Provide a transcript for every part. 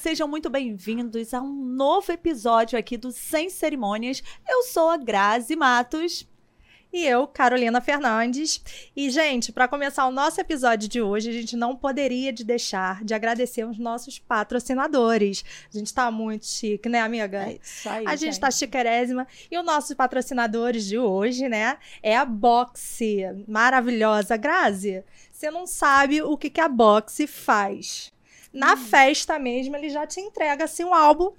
sejam muito bem-vindos a um novo episódio aqui do Sem Cerimônias. Eu sou a Grazi Matos. E eu, Carolina Fernandes. E, gente, para começar o nosso episódio de hoje, a gente não poderia de deixar de agradecer os nossos patrocinadores. A gente tá muito chique, né, amiga? É isso aí, a gente, gente. tá chiquerésima. E os nossos patrocinadores de hoje, né, é a Boxe. Maravilhosa. Grazi, você não sabe o que, que a Boxe faz. Na festa mesmo, ele já te entrega, assim, um álbum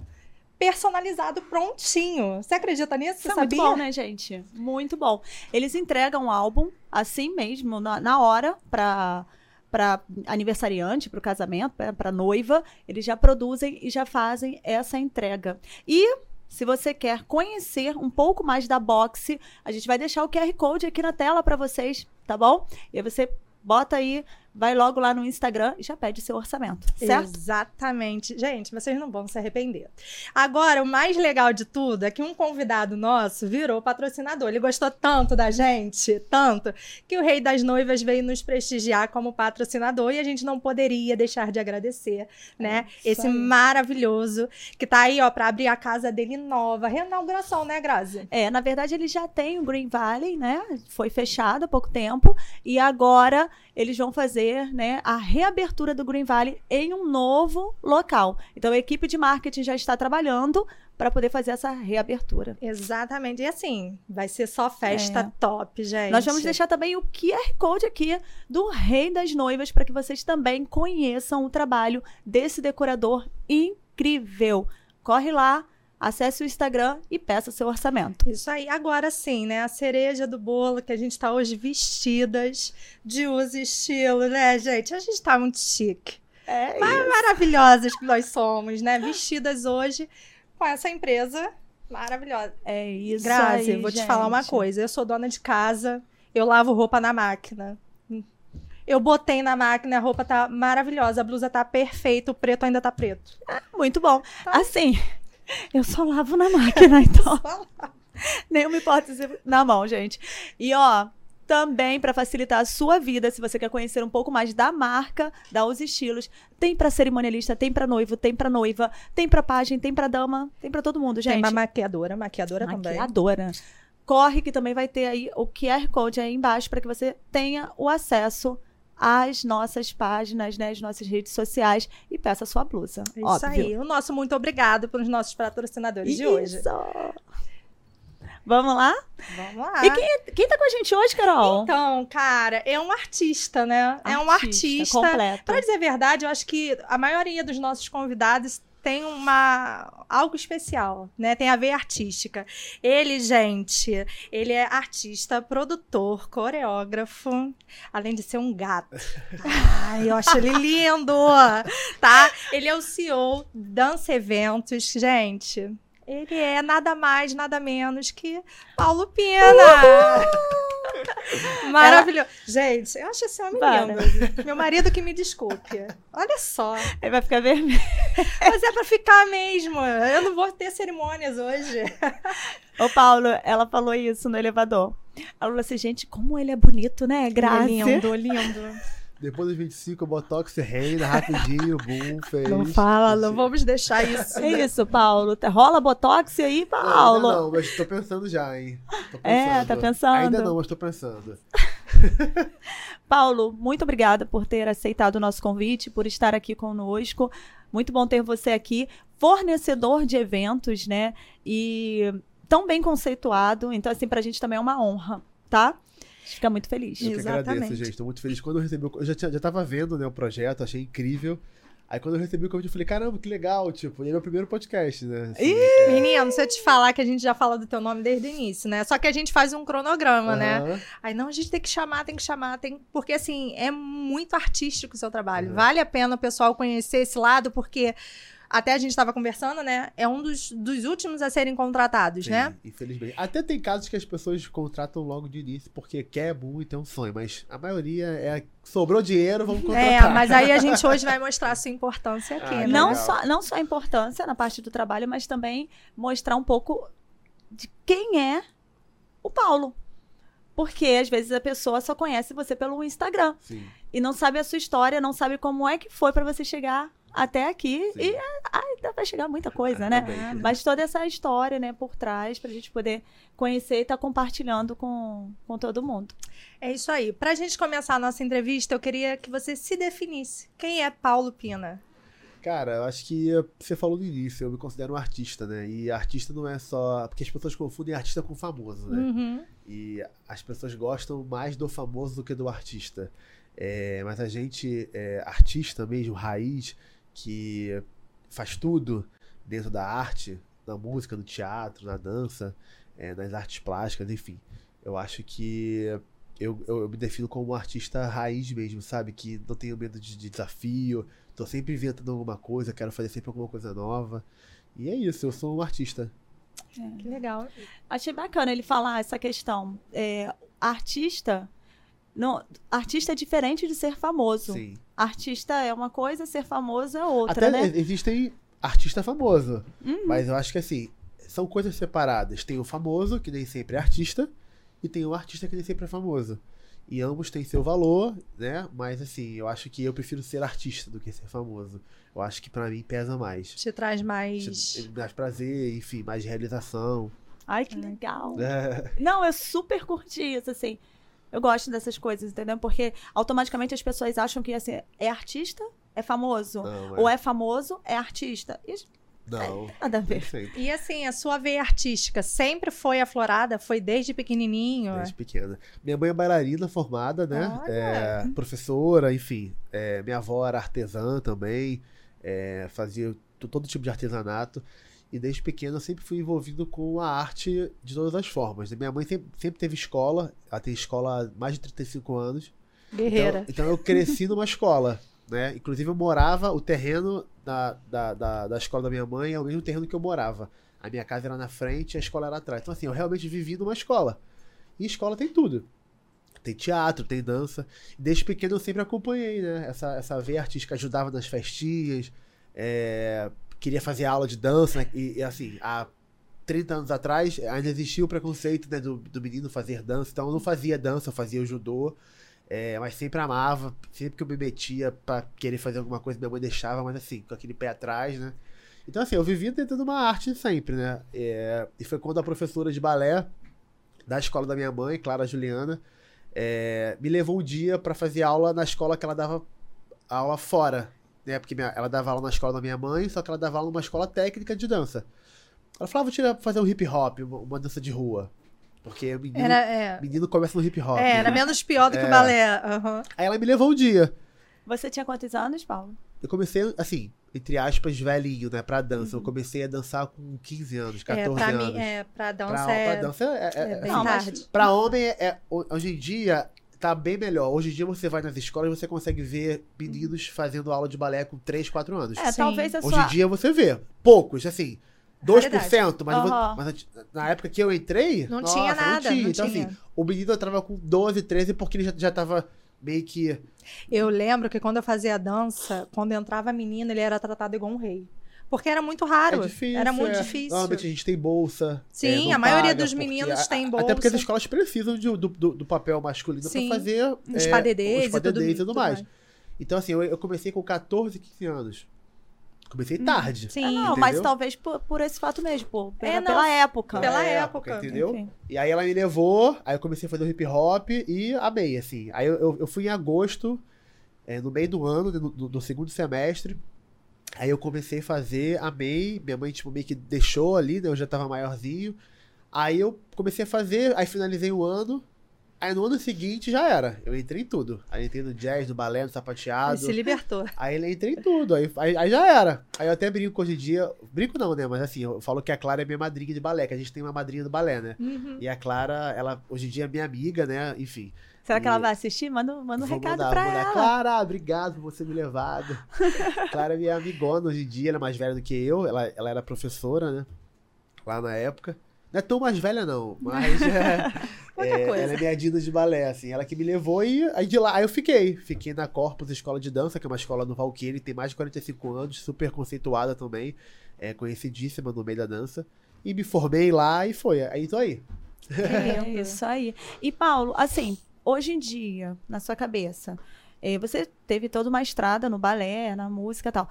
personalizado prontinho. Você acredita nisso? Isso Você é muito sabia? bom, né, gente? Muito bom. Eles entregam o álbum assim mesmo, na, na hora, pra, pra aniversariante, pro casamento, pra, pra noiva. Eles já produzem e já fazem essa entrega. E se você quer conhecer um pouco mais da Boxe, a gente vai deixar o QR Code aqui na tela pra vocês, tá bom? E aí você bota aí, vai logo lá no Instagram e já pede seu orçamento, certo? Exatamente. Gente, vocês não vão se arrepender. Agora, o mais legal de tudo é que um convidado nosso virou patrocinador. Ele gostou tanto da gente, tanto, que o Rei das Noivas veio nos prestigiar como patrocinador e a gente não poderia deixar de agradecer, né? É Esse aí. maravilhoso que tá aí, ó, pra abrir a casa dele nova. Reinauguração, né, Grazi? É, na verdade, eles já têm o Green Valley, né? Foi fechado há pouco tempo. E agora eles vão fazer né, a reabertura do Green Valley em um novo local. Então, a equipe de marketing já está trabalhando para poder fazer essa reabertura. Exatamente. E assim, vai ser só festa É. top, gente. Nós vamos deixar também o QR Code aqui do Rei das Noivas para que vocês também conheçam o trabalho desse decorador incrível. Corre lá, acesse o Instagram e peça seu orçamento. Isso aí, agora sim, né? A cereja do bolo que a gente tá hoje vestidas de uso e estilo, né, gente? A gente tá muito chique. É Mas maravilhosas que nós somos, né? Vestidas hoje com essa empresa maravilhosa. É isso Grazi, aí, vou te falar uma gente. coisa. Eu sou dona de casa, eu lavo roupa na máquina. Eu botei na máquina, a roupa tá maravilhosa, a blusa tá perfeita, o preto ainda tá preto. Muito bom. Tá. Assim, eu só lavo na máquina, então nenhuma hipótese na mão, gente. E ó, também para facilitar a sua vida, se você quer conhecer um pouco mais da marca, da Os Estilos, tem para cerimonialista, tem para noivo, tem para noiva, tem para pajem, tem para dama, tem para todo mundo, gente. Tem uma maquiadora, maquiadora também. Maquiadora. Corre que também vai ter aí o QR Code aí embaixo para que você tenha o acesso às nossas páginas, né, às nossas redes sociais e peça a sua blusa. Isso óbvio. aí. O nosso muito obrigado pelos nossos patrocinadores de hoje. Isso. Vamos lá? Vamos lá. E quem, quem tá com a gente hoje, Carol? Então, cara, é um artista, né? é um artista. Completo. Pra dizer a verdade, eu acho que a maioria dos nossos convidados tem uma algo especial, né? Tem a ver artística. Ele, gente, ele é artista, produtor, coreógrafo, além de ser um gato. Ai, eu acho ele lindo, tá? Ele é o CEO Dança Eventos, gente. Ele é nada mais, nada menos que Paulo Pina. Maravilhoso. Gente, eu acho esse homem Para. lindo. Meu marido que me desculpe. Olha só. Ele vai ficar vermelho. Mas é pra ficar mesmo. Eu não vou ter cerimônias hoje. Ô, Paulo, ela falou isso no elevador. Ela falou assim, gente, como ele é bonito, né? Graça. Ele é lindo, lindo. Depois dos 25, o Botox reina rapidinho, boom, fez. Não fala, não vamos deixar isso. É isso, Paulo. Rola botox aí, Não, Paulo? ainda não, mas tô pensando já, hein? Tô É, tá pensando. Ainda não, mas tô pensando. Paulo, muito obrigada por ter aceitado o nosso convite, por estar aqui conosco. Muito bom ter você aqui, fornecedor de eventos, né? E tão bem conceituado. Então, assim, pra gente também é uma honra, tá? Fica muito feliz. Eu que agradeço, Exatamente. gente. Tô muito feliz. Quando eu recebi o... Eu já, tinha, já tava vendo né, o projeto, achei incrível. Aí quando eu recebi o convite, eu falei, caramba, que legal, tipo, e é meu primeiro podcast, né? Assim, é, Menino, se eu te falar que a gente já fala do teu nome desde o início, né? Só que a gente faz um cronograma, né? aham. Aí não, a gente tem que chamar, tem que chamar, tem porque assim, é muito artístico o seu trabalho. Uhum. Vale a pena o pessoal conhecer esse lado, porque até a gente estava conversando, né? É um dos, dos últimos a serem contratados, Sim, né? Infelizmente. Até tem casos que as pessoas contratam logo de início porque quer muito, é um sonho, mas a maioria é sobrou dinheiro, vamos contratar. É, mas aí a gente hoje vai mostrar a sua importância aqui, Ah, né? Não só, não só a importância na parte do trabalho, mas também mostrar um pouco de quem é o Paulo. Porque às vezes a pessoa só conhece você pelo Instagram Sim. e não sabe a sua história, não sabe como é que foi pra você chegar até aqui Sim. e ainda vai chegar muita coisa, né? Também. Mas toda essa história, né, por trás, pra gente poder conhecer e estar compartilhando com, com todo mundo. É isso aí. Pra gente começar a nossa entrevista, eu queria que você se definisse. Quem é Paulo Pina? Cara, eu acho que você falou no início, eu me considero um artista, né? E artista não é só. Porque as pessoas confundem artista com famoso, né? Uhum. E as pessoas gostam mais do famoso do que do artista. É, mas a gente, é, artista mesmo, raiz, que faz tudo dentro da arte, na música, no teatro, na dança, é, nas artes plásticas, enfim. Eu acho que eu, eu, eu me defino como um artista raiz mesmo, sabe? Que não tenho medo de, de desafio, tô sempre inventando alguma coisa, quero fazer sempre alguma coisa nova. E é isso, eu sou um artista. Que legal. Achei bacana ele falar essa questão. É, artista. Não, artista é diferente de ser famoso. Sim. Artista é uma coisa, ser famoso é outra, Até né? existem artista famoso. Uhum. Mas eu acho que assim, são coisas separadas. Tem o famoso, que nem sempre é artista, e tem o artista que nem sempre é famoso. E ambos têm seu valor, né? Mas assim, eu acho que eu prefiro ser artista do que ser famoso. Eu acho que pra mim pesa mais. Te traz mais. Mais prazer, enfim, mais realização. Ai, que legal. É, Não, eu super curti isso, assim. Eu gosto dessas coisas, entendeu? Porque automaticamente as pessoas acham que assim, é artista, é famoso. não, Ou é famoso, é artista. E Não. nada a ver. sempre. E assim, a sua veia artística sempre foi aflorada? Foi desde pequenininho? Desde pequena. Minha mãe é bailarina formada, né? É, professora, enfim. É, minha avó era artesã também. é, fazia todo tipo de artesanato. E desde pequeno eu sempre fui envolvido com a arte de todas as formas. Minha mãe sempre, sempre teve escola. Ela tem escola há mais de 35 anos. Guerreira. Então, então eu cresci numa escola, né? Inclusive eu morava, o terreno da, da, da, da escola da minha mãe é o mesmo terreno que eu morava. A minha casa era na frente e a escola era atrás. Então assim, eu realmente vivi numa escola. E escola tem tudo. Tem teatro, tem dança. Desde pequeno eu sempre acompanhei, né? Essa, essa veia artística ajudava nas festinhas. é, queria fazer aula de dança, né? e, e, assim, há 30 anos atrás ainda existia o preconceito né, do, do menino fazer dança. Então eu não fazia dança, eu fazia o judô. É, mas sempre amava, sempre que eu me metia pra querer fazer alguma coisa, minha mãe deixava, mas assim, com aquele pé atrás, né? Então, assim, eu vivia tentando uma arte sempre, né? É, e foi quando a professora de balé da escola da minha mãe, Clara Juliana, é, me levou um dia pra fazer aula na escola que ela dava aula fora, né? Porque minha- ela dava aula na escola da minha mãe, só que ela dava aula numa escola técnica de dança. Ela falava, vou tirar, fazer um hip hop, uma, uma dança de rua. Porque o menino, Era, é, menino começa no hip hop. é, né? era menos pior do que É. o balé. aham. Aí ela me levou um dia. Você tinha quantos anos, Paulo? Eu comecei, assim, entre aspas, velhinho, né? Pra dança. Eu comecei a dançar com 15 anos, 14 Uhum. É, pra anos. mim, é, pra dança pra, é, pra dança é, é- é é- bem Não, mas- tarde. Pra homem, é, é- hoje em dia, tá bem melhor. Hoje em dia você vai nas escolas e você consegue ver meninos fazendo aula de balé com 3, 4 anos. É, Sim. talvez a Hoje sua. em dia você vê. Poucos, assim. 2%, mas, eu vou- mas na época que eu entrei. Não nossa, tinha nada, não então, tinha. assim, o menino entrava com 12, 13 porque ele já, já tava meio que. Eu lembro que quando eu fazia dança, quando entrava menino, ele era tratado igual um rei. Porque era muito raro. É difícil. era muito é. difícil. Normalmente a gente tem bolsa. Sim, é, a maioria dos meninos a- tem Até porque as bolsa. escolas precisam de- do, do, do papel masculino Sim. pra fazer Os é, padedês os e tudo, padedês e tudo mais. mais. Então, assim, eu, eu comecei com 14, 15 anos. Comecei tarde. Sim. É, não, mas talvez por, por esse fato mesmo, por, pela, É, não. pela época. Pela Na época. Entendeu? Enfim. E aí ela me levou, aí eu comecei a fazer o hip hop e amei, assim. Aí eu, eu, eu fui em agosto, é, no meio do ano, no, no- no segundo semestre. Aí eu comecei a fazer, amei. Minha mãe, tipo, meio que deixou ali, né? Eu já tava maiorzinho. Aí eu comecei a fazer, aí finalizei o ano. Aí no ano seguinte já era. Eu entrei em tudo. Aí entrei no jazz, no balé, no Ele sapateado. se libertou. Aí ele entrei em tudo, aí, aí, aí já era. Aí eu até brinco hoje em dia, brinco não, né? Mas assim, eu falo que a Clara é minha madrinha de balé, que a gente tem uma madrinha do balé, né? Uhum. E a Clara, ela hoje em dia é minha amiga, né? Enfim. Será que ela vai assistir? Manda, manda um vou recado mandar, pra mandar. ela. Clara, obrigado por você me levado. Clara é minha amigona hoje em dia, ela é mais velha do que eu, ela, ela era professora, né? Lá na época. Não é tão mais velha, não, mas é, é, coisa. ela é minha Dina de balé, assim. Ela que me levou e aí de lá aí eu fiquei. Fiquei na Corpus Escola de Dança, que é uma escola no Valqueire, tem mais de 45 anos, super conceituada também, é conhecidíssima no meio da dança. E me formei lá e foi. Aí tô aí. É isso aí. E Paulo, assim, hoje em dia, na sua cabeça, eh, você teve toda uma estrada no balé, na música e tal.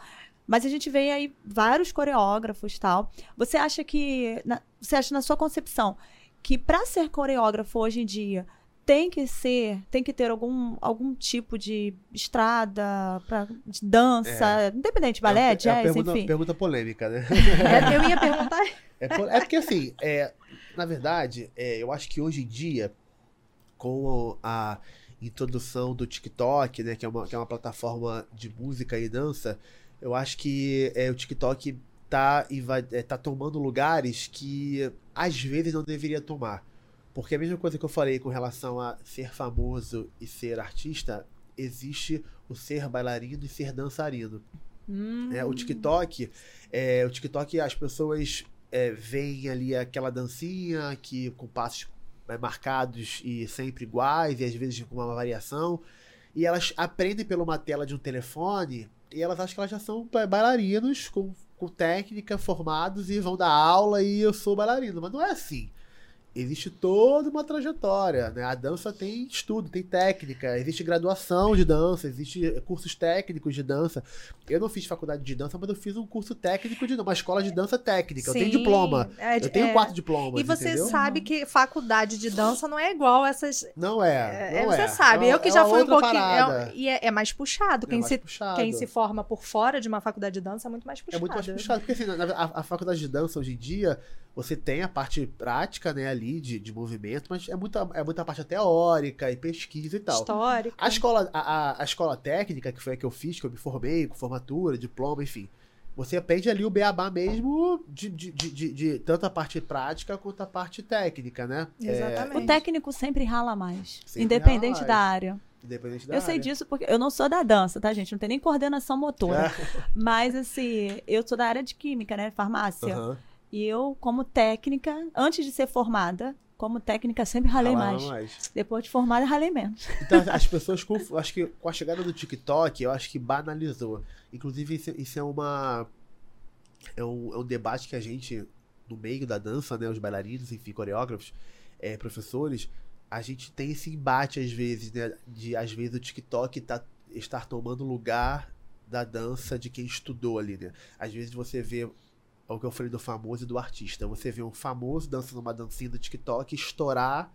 Mas a gente vê aí vários coreógrafos tal. Você acha que. na- você acha na sua concepção que para ser coreógrafo hoje em dia tem que ser, tem que ter algum, algum tipo de estrada, pra, de dança, independente de balé, é, uma- é jazz, pergunta, enfim. pergunta polêmica, né? É, Eu ia perguntar. É, é porque assim, é, na verdade, é, eu acho que hoje em dia, com a introdução do TikTok, né, que é uma, que é uma plataforma de música e dança, eu acho que é, o TikTok tá, é, tá tomando lugares que às vezes não deveria tomar. Porque a mesma coisa que eu falei com relação a ser famoso e ser artista, existe o ser bailarino e ser dançarino. Hum. É, o TikTok, é, o TikTok as pessoas é, veem ali aquela dancinha que com passos marcados e sempre iguais e às vezes com uma variação e elas aprendem pela uma tela de um telefone e elas acham que elas já são ba- bailarinos com, com técnica formados e vão dar aula e eu sou bailarino, mas não é assim. Existe toda uma trajetória, né? A dança tem estudo, tem técnica, existe graduação de dança, existe cursos técnicos de dança. Eu não fiz faculdade de dança, mas eu fiz um curso técnico de dança, uma escola de dança técnica. Eu tenho Sim, diploma. é- Eu tenho é. quatro diplomas. E você entendeu? sabe que faculdade de dança não é igual essas. Não é. é, Não você é. sabe, É eu que é já fui um pouquinho. é- e é, é mais puxado. É Quem, mais se, puxado. quem se forma por fora de uma faculdade de dança é muito mais puxado. É muito mais puxado, porque assim, a, a faculdade de dança hoje em dia, você tem a parte prática, né, ali, de, de movimento, mas é muita, é muita parte teórica e pesquisa e tal. Histórica. A escola, a, a- a escola técnica, que foi a que eu fiz, que eu me formei, com formatura, diploma, enfim. Você aprende ali o beabá mesmo de, de, de, de- de tanto a parte prática quanto a parte técnica, né? Exatamente. O técnico sempre rala mais, Sempre independente rala da mais. área. Independente da Eu sei área. disso porque eu não sou da dança, tá, gente? Não tem nem coordenação motora. É. Mas, assim, eu sou da área de química, né? Farmácia. Aham. E eu, como técnica, antes de ser formada, como técnica, sempre ralei Ralava mais. Depois de formada, ralei menos. Então, as pessoas, com, acho que com a chegada do TikTok, eu acho que banalizou. Inclusive, isso, isso é uma. É um, é um debate que a gente, no meio da dança, né, os bailarinos, enfim, coreógrafos, é, professores, a gente tem esse embate às vezes, né, de às vezes o TikTok tá, estar tomando lugar da dança de quem estudou ali, né? Às vezes você vê é o que eu falei do famoso e do artista. Você vê um famoso dançando uma dancinha do TikTok estourar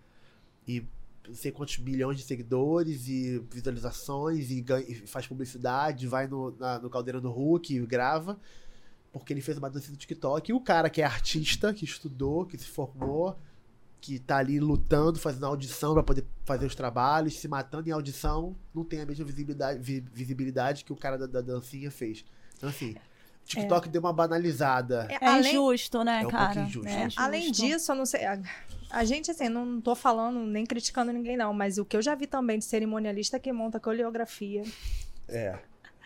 e não sei quantos milhões de seguidores e visualizações e, ganha- e faz publicidade, vai no, na- no Caldeirão do Hulk e grava, porque ele fez uma dança do TikTok. E o cara que é artista, que estudou, que se formou, que tá ali lutando, fazendo audição para poder fazer os trabalhos, se matando em audição, não tem a mesma visibilidade, vi- visibilidade que o cara da, da dancinha fez. Então, assim, TikTok deu uma banalizada. É, É além, injusto, né, É um cara? injusto. É injusto. além disso, eu não sei. A, a gente, assim, não tô falando nem criticando ninguém, não, mas o que eu já vi também de cerimonialista que monta coreografia. É,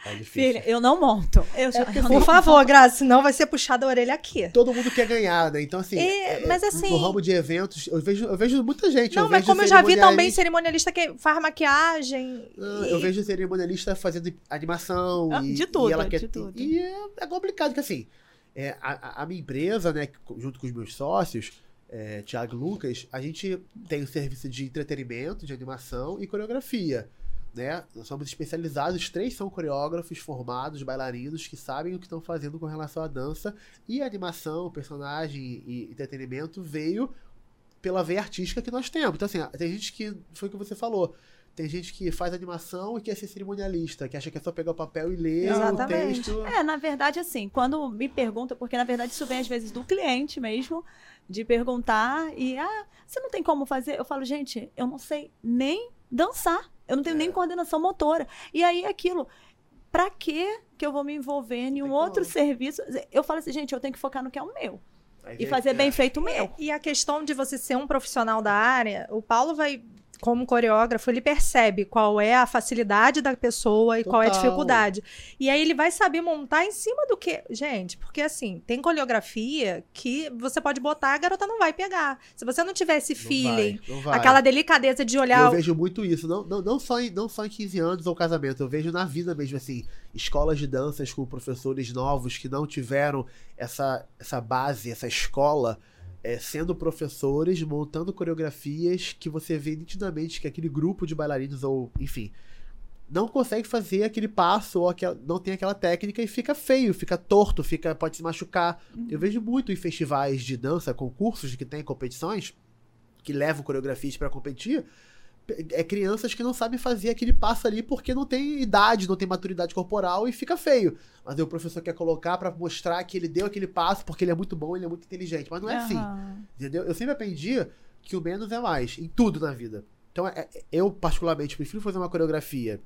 é difícil. Filha, eu não monto. Eu já, eu Por favor, Graça, senão vai ser puxada a orelha aqui. todo mundo quer ganhar, né? Então, assim, É, é- mas é- assim- no ramo de eventos, eu vejo, eu vejo muita gente. Não, eu mas vejo como eu já vi também cerimonialista que faz maquiagem. Ah, e- Eu vejo cerimonialista fazendo animação. Ah, e, de tudo, e ela de quer, tudo. E é, é complicado, que assim, é, a, a- minha empresa, né, junto com os meus sócios, é, Thiago e Lucas, a gente tem o serviço de entretenimento, de animação e coreografia. Né? Nós somos especializados, os três são coreógrafos formados, bailarinos que sabem o que estão fazendo com relação à dança. E a animação, personagem e entretenimento veio pela veia artística que nós temos. Então, assim, tem gente que. Foi o que você falou. Tem gente que faz animação e quer ser cerimonialista, que acha que é só pegar o papel e ler Exatamente. o texto. É, na verdade, assim, quando me pergunta, porque na verdade isso vem às vezes do cliente mesmo, de perguntar e, ah, você não tem como fazer? Eu falo, gente, eu não sei nem dançar, eu não tenho É. nem coordenação motora. E aí é aquilo, pra que que eu vou me envolver em um outro como. serviço? Eu falo assim, gente, eu tenho que focar no que é o meu Aí e fazer bem é. feito o meu. E a questão de você ser um profissional da área, o Paulo vai, como coreógrafo, ele percebe qual é a facilidade da pessoa e qual é a Total. dificuldade. E aí ele vai saber montar em cima do que. Gente, porque assim, tem coreografia que você pode botar, a garota não vai pegar. Se você não tiver esse Não feeling, vai, não vai. aquela delicadeza de Eu olhar. vejo muito isso, não, não, não, só em, não só em 15 anos ou casamento, eu vejo na vida mesmo, assim, escolas de danças com professores novos que não tiveram essa, essa base, essa escola, é, sendo professores, montando coreografias que você vê nitidamente que aquele grupo de bailarinos, ou enfim, não consegue fazer aquele passo ou aquela, não tem aquela técnica e fica feio, fica torto, fica pode se machucar. Eu vejo muito em festivais de dança, concursos que tem competições que levam coreografias para competir, é crianças que não sabem fazer aquele passo ali porque não tem idade, não tem maturidade corporal e fica feio. Mas aí o professor quer colocar para mostrar que ele deu aquele passo porque ele é muito bom, ele é muito inteligente. Mas não é assim. Entendeu? Eu sempre aprendi que o menos é mais, em tudo na vida. Então, é, é, eu, particularmente, prefiro fazer uma coreografia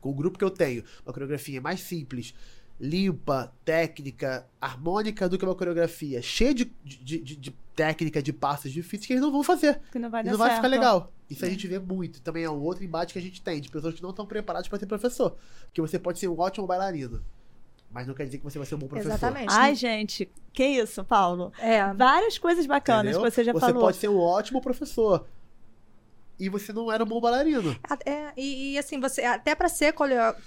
com o grupo que eu tenho, uma coreografia mais simples, limpa, técnica, harmônica, do que uma coreografia cheia de, de, de, de técnica, de passos difíceis que eles não vão fazer. Que não vai e dar não vai ficar legal. Isso a É. gente vê muito. Também é um outro embate que a gente tem, de pessoas que não estão preparadas para ser professor. Porque você pode ser um ótimo bailarino, mas não quer dizer que você vai ser um bom professor. Exatamente. Ai, gente, que isso, Paulo? É. Várias coisas bacanas Entendeu? que você já você falou. pode ser um ótimo professor. E você não era um bom bailarino. É, e, e, assim, você até pra ser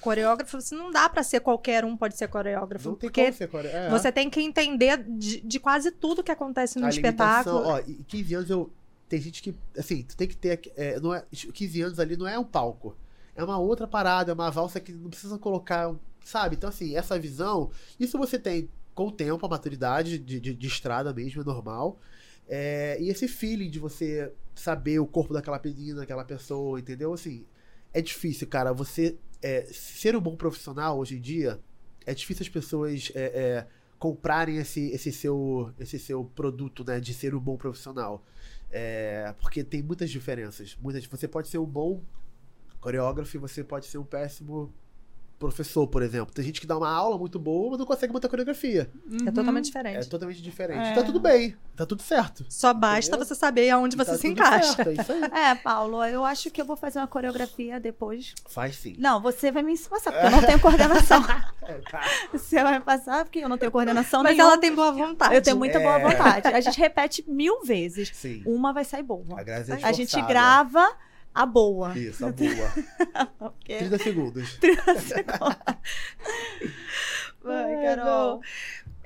coreógrafo, você não dá pra ser qualquer um pode ser coreógrafo, Não tem porque como ser core- é. você tem que entender de, de quase tudo que acontece no a espetáculo. ó, e 15 anos eu. Tem gente que. Assim, tu tem que ter. É, não é, 15 anos ali não é um palco. É uma outra parada, é uma valsa que não precisa colocar. Sabe? Então, assim, essa visão. Isso você tem com o tempo, a maturidade de, de, de estrada mesmo, é normal. É, e esse feeling de você saber o corpo daquela menina, daquela pessoa, entendeu? Assim, é difícil, cara. Você é, ser um bom profissional hoje em dia, é difícil as pessoas é, é, comprarem esse, esse, seu, esse seu produto, né? De ser um bom profissional. É, porque tem muitas diferenças. Muitas, você pode ser um bom coreógrafo e você pode ser um péssimo professor, por exemplo. Tem gente que dá uma aula muito boa, mas não consegue montar coreografia. É totalmente diferente. É totalmente diferente. É. Tá tudo bem, tá tudo certo. Só basta Entendeu? você saber aonde Tá você se tudo encaixa. certo, é isso aí. É, Paulo, eu acho que eu vou fazer uma coreografia depois. Faz sim. Não, você vai me passar, porque eu não tenho coordenação. É, tá. você vai me passar, porque eu não tenho coordenação Mas nenhuma. ela tem boa vontade. Eu tenho muita boa É. vontade. A gente repete mil vezes. Sim. Uma vai sair boa. A é A gente grava a boa. Isso, a boa. Porque... 30 segundos. Vai, Ai, Carol. não.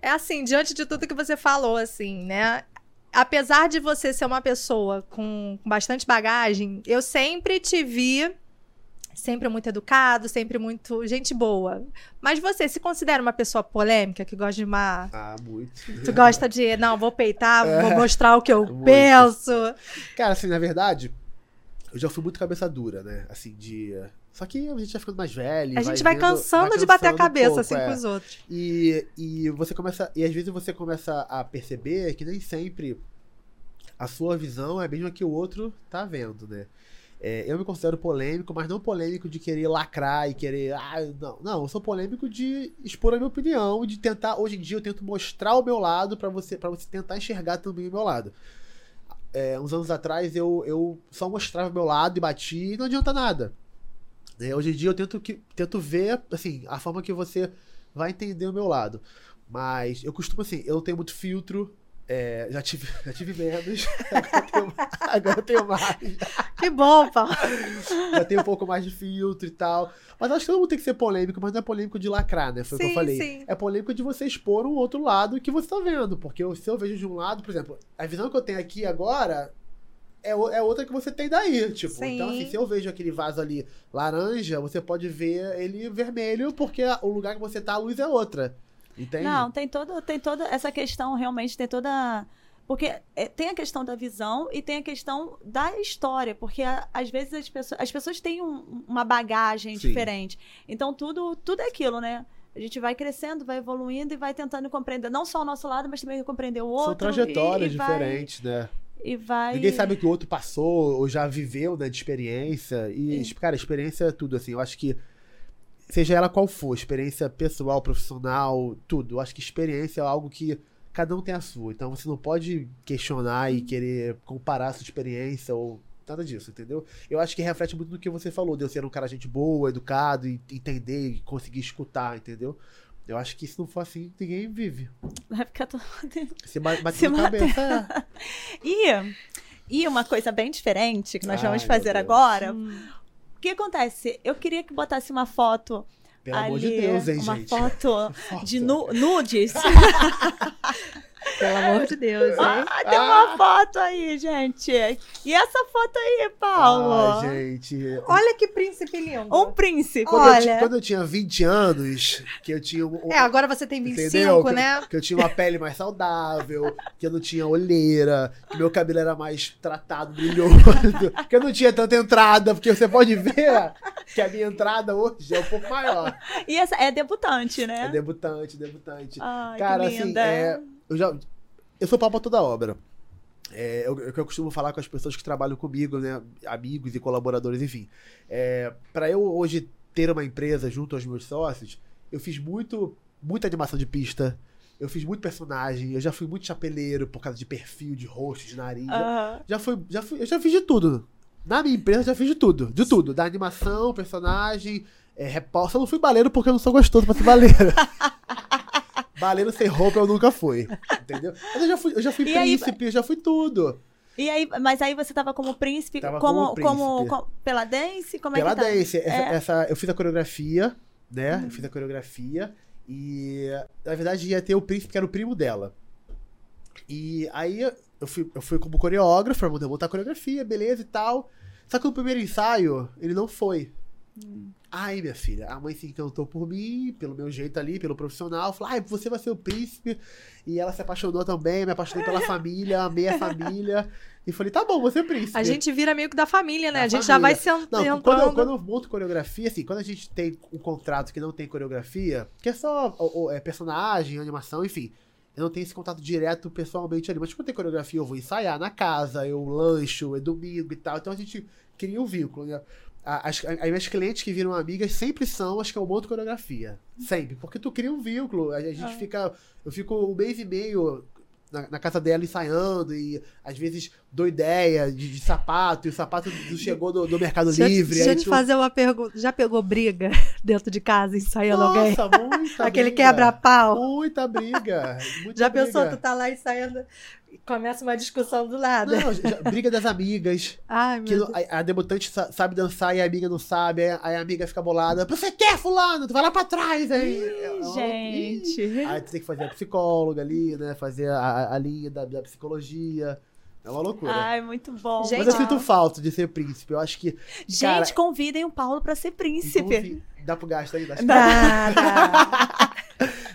É assim, diante de tudo que você falou, assim, né? Apesar de você ser uma pessoa com bastante bagagem, eu sempre te vi sempre muito educado, sempre muito gente boa. Mas você se considera uma pessoa polêmica, que gosta de uma. Ah, muito. Tu gosta de, não, vou peitar, vou mostrar o que eu Muito. penso. Cara, assim, na verdade, eu já fui muito cabeça dura, né? Assim, de. Só que a gente vai ficando mais velho. A gente vai vendo- cansando vai de bater a cansando um cabeça pouco, assim é. com os outros. E, e você começa. E às vezes você começa a perceber que nem sempre a sua visão é a mesma que o outro tá vendo, né? É, eu me considero polêmico, mas não polêmico de querer lacrar e querer. Ah, não. Não, eu sou polêmico de expor a minha opinião e de tentar. Hoje em dia eu tento mostrar o meu lado pra você, pra você tentar enxergar também o meu lado. É, uns anos atrás eu, eu só mostrava meu lado e batia e não adianta nada. né? hoje em dia eu tento, que, tento ver assim, a forma que você vai entender o meu lado. Mas eu costumo assim, eu não tenho muito filtro. É, já, tive, já tive menos. Agora eu tenho, agora tenho mais. Que bom, Paulo. Já tenho um pouco mais de filtro e tal. Mas acho que todo mundo tem que ser polêmico, mas não é polêmico de lacrar, né? Foi o que eu Sim, falei. sim. É polêmico de você expor um outro lado que você tá vendo. Porque se eu vejo de um lado, por exemplo, a visão que eu tenho aqui agora é, é outra que você tem daí. Tipo, Sim. então, assim, se eu vejo aquele vaso ali laranja, você pode ver ele vermelho, porque o lugar que você tá, a luz é outra. Entende? Não, tem todo, tem toda essa questão, realmente tem toda. Porque é, tem a questão da visão e tem a questão da história, porque às vezes as pessoas, as pessoas têm um- uma bagagem Sim. diferente. Então tudo, tudo é aquilo, né? A gente vai crescendo, vai evoluindo e vai tentando compreender não só o nosso lado, mas também compreender o outro. São trajetórias e, e vai- diferentes, né? E vai. Ninguém sabe o que o outro passou ou já viveu, né, de experiência. E, cara, experiência é tudo, assim. Eu acho que, seja ela qual for, experiência pessoal, profissional, tudo. Eu acho que experiência é algo que cada um tem a sua. Então você não pode questionar e querer comparar a sua experiência ou nada disso, entendeu? Eu acho que reflete muito no que você falou, de eu ser um cara gente boa, educado, e entender e conseguir escutar, entendeu? Eu acho que se não for assim, ninguém vive. Vai ficar todo... Bate Se na cabeça. É. E, e uma coisa bem diferente que nós Ai, vamos fazer agora. Hum. O que acontece? Eu queria que botasse uma foto Pelo ali, amor de Deus, hein, uma gente. foto Foto. de nu- nudes. Pelo amor de Deus, hein? Ah, tem uma foto aí, gente. E essa foto aí, Paulo? Ah, gente. Olha que príncipe lindo. Um príncipe. Quando, eu, Olha. quando eu tinha 20 anos, que eu tinha um, É, agora você tem 25, Entendeu? Que- né? que eu tinha uma pele mais saudável, que eu não tinha olheira, que meu cabelo era mais tratado, brilhoso, que eu não tinha tanta entrada, porque você pode ver que a minha entrada hoje é um pouco maior. E essa é debutante, né? É debutante, debutante. Ai, Cara, que assim, linda. é, eu já. Eu sou pau pra toda obra. É, eu, eu, eu costumo falar com as pessoas que trabalham comigo, né? Amigos e colaboradores, enfim. É, para eu hoje ter uma empresa junto aos meus sócios, eu fiz muito, muita animação de pista. Eu fiz muito personagem, eu já fui muito chapeleiro por causa de perfil, de rosto, de nariz. já- Aham. já fui, já fui, eu já fiz de tudo. Na minha empresa eu já fiz de tudo, de tudo. Da animação, personagem, é, repórter. Eu não fui baleiro porque eu não sou gostoso pra ser baleiro. baleiro sem roupa eu nunca fui, entendeu? Mas eu já fui, eu já fui E aí- príncipe, eu já fui tudo. E aí, mas aí você tava como príncipe, Tava como, como como, pela dance? Como Pela é que tá? dance, essa, É. essa- eu fiz a coreografia, né? Eu fiz a coreografia e na verdade ia ter o príncipe que era o primo dela. E aí eu fui, eu fui como coreógrafo pra montar a coreografia, beleza e tal. Só que no primeiro ensaio ele não foi. Aí, minha filha, a mãe se encantou por mim, pelo meu jeito ali, pelo profissional. Falou, ai, você vai ser o príncipe. E ela se apaixonou também, me apaixonei pela família, amei a família. E falei, tá bom, você é príncipe. A gente vira meio que da família, né? Da a gente já vai família. sentando. Não, quando eu, quando eu monto coreografia, assim, quando a gente tem um contrato que não tem coreografia, que é só o- o- é, personagem, animação, enfim. Eu não tenho esse contato direto pessoalmente ali. Mas quando tem coreografia, eu vou ensaiar na casa, eu lancho, é domingo e tal. Então a gente cria um vínculo, né? As, as minhas clientes que viram amigas sempre são as que eu monto coreografia. Sempre. Porque tu cria um vínculo. A, a gente Ah. fica. Eu fico um mês e meio na, na casa dela ensaiando e às vezes dou ideia de, de sapato e o sapato não chegou do, do Mercado Deixa, Livre. deixa eu te tu- fazer uma pergunta. Já pegou briga dentro de casa ensaiando alguém? Nossa, muita Aquele quebra-pau. Muita briga. Muita Já briga. pensou, tu tá lá ensaiando começa uma discussão do lado? Não, já- briga das amigas. Ai, Que meu não- Deus. a, a debutante sa- sabe dançar e a amiga não sabe. Aí, a amiga fica bolada. Você quer, fulano? Tu vai lá pra trás. Aí, É Gente. Ih. Aí tu tem que fazer a psicóloga ali, né? Fazer a, a- linha da, da psicologia. É uma loucura. Ai, muito bom. Gente, Mas eu sinto falta de ser príncipe. Eu acho que. Gente, cara, convidem o Paulo pra ser príncipe. Dá pro gasto aí, dá Dá, dá.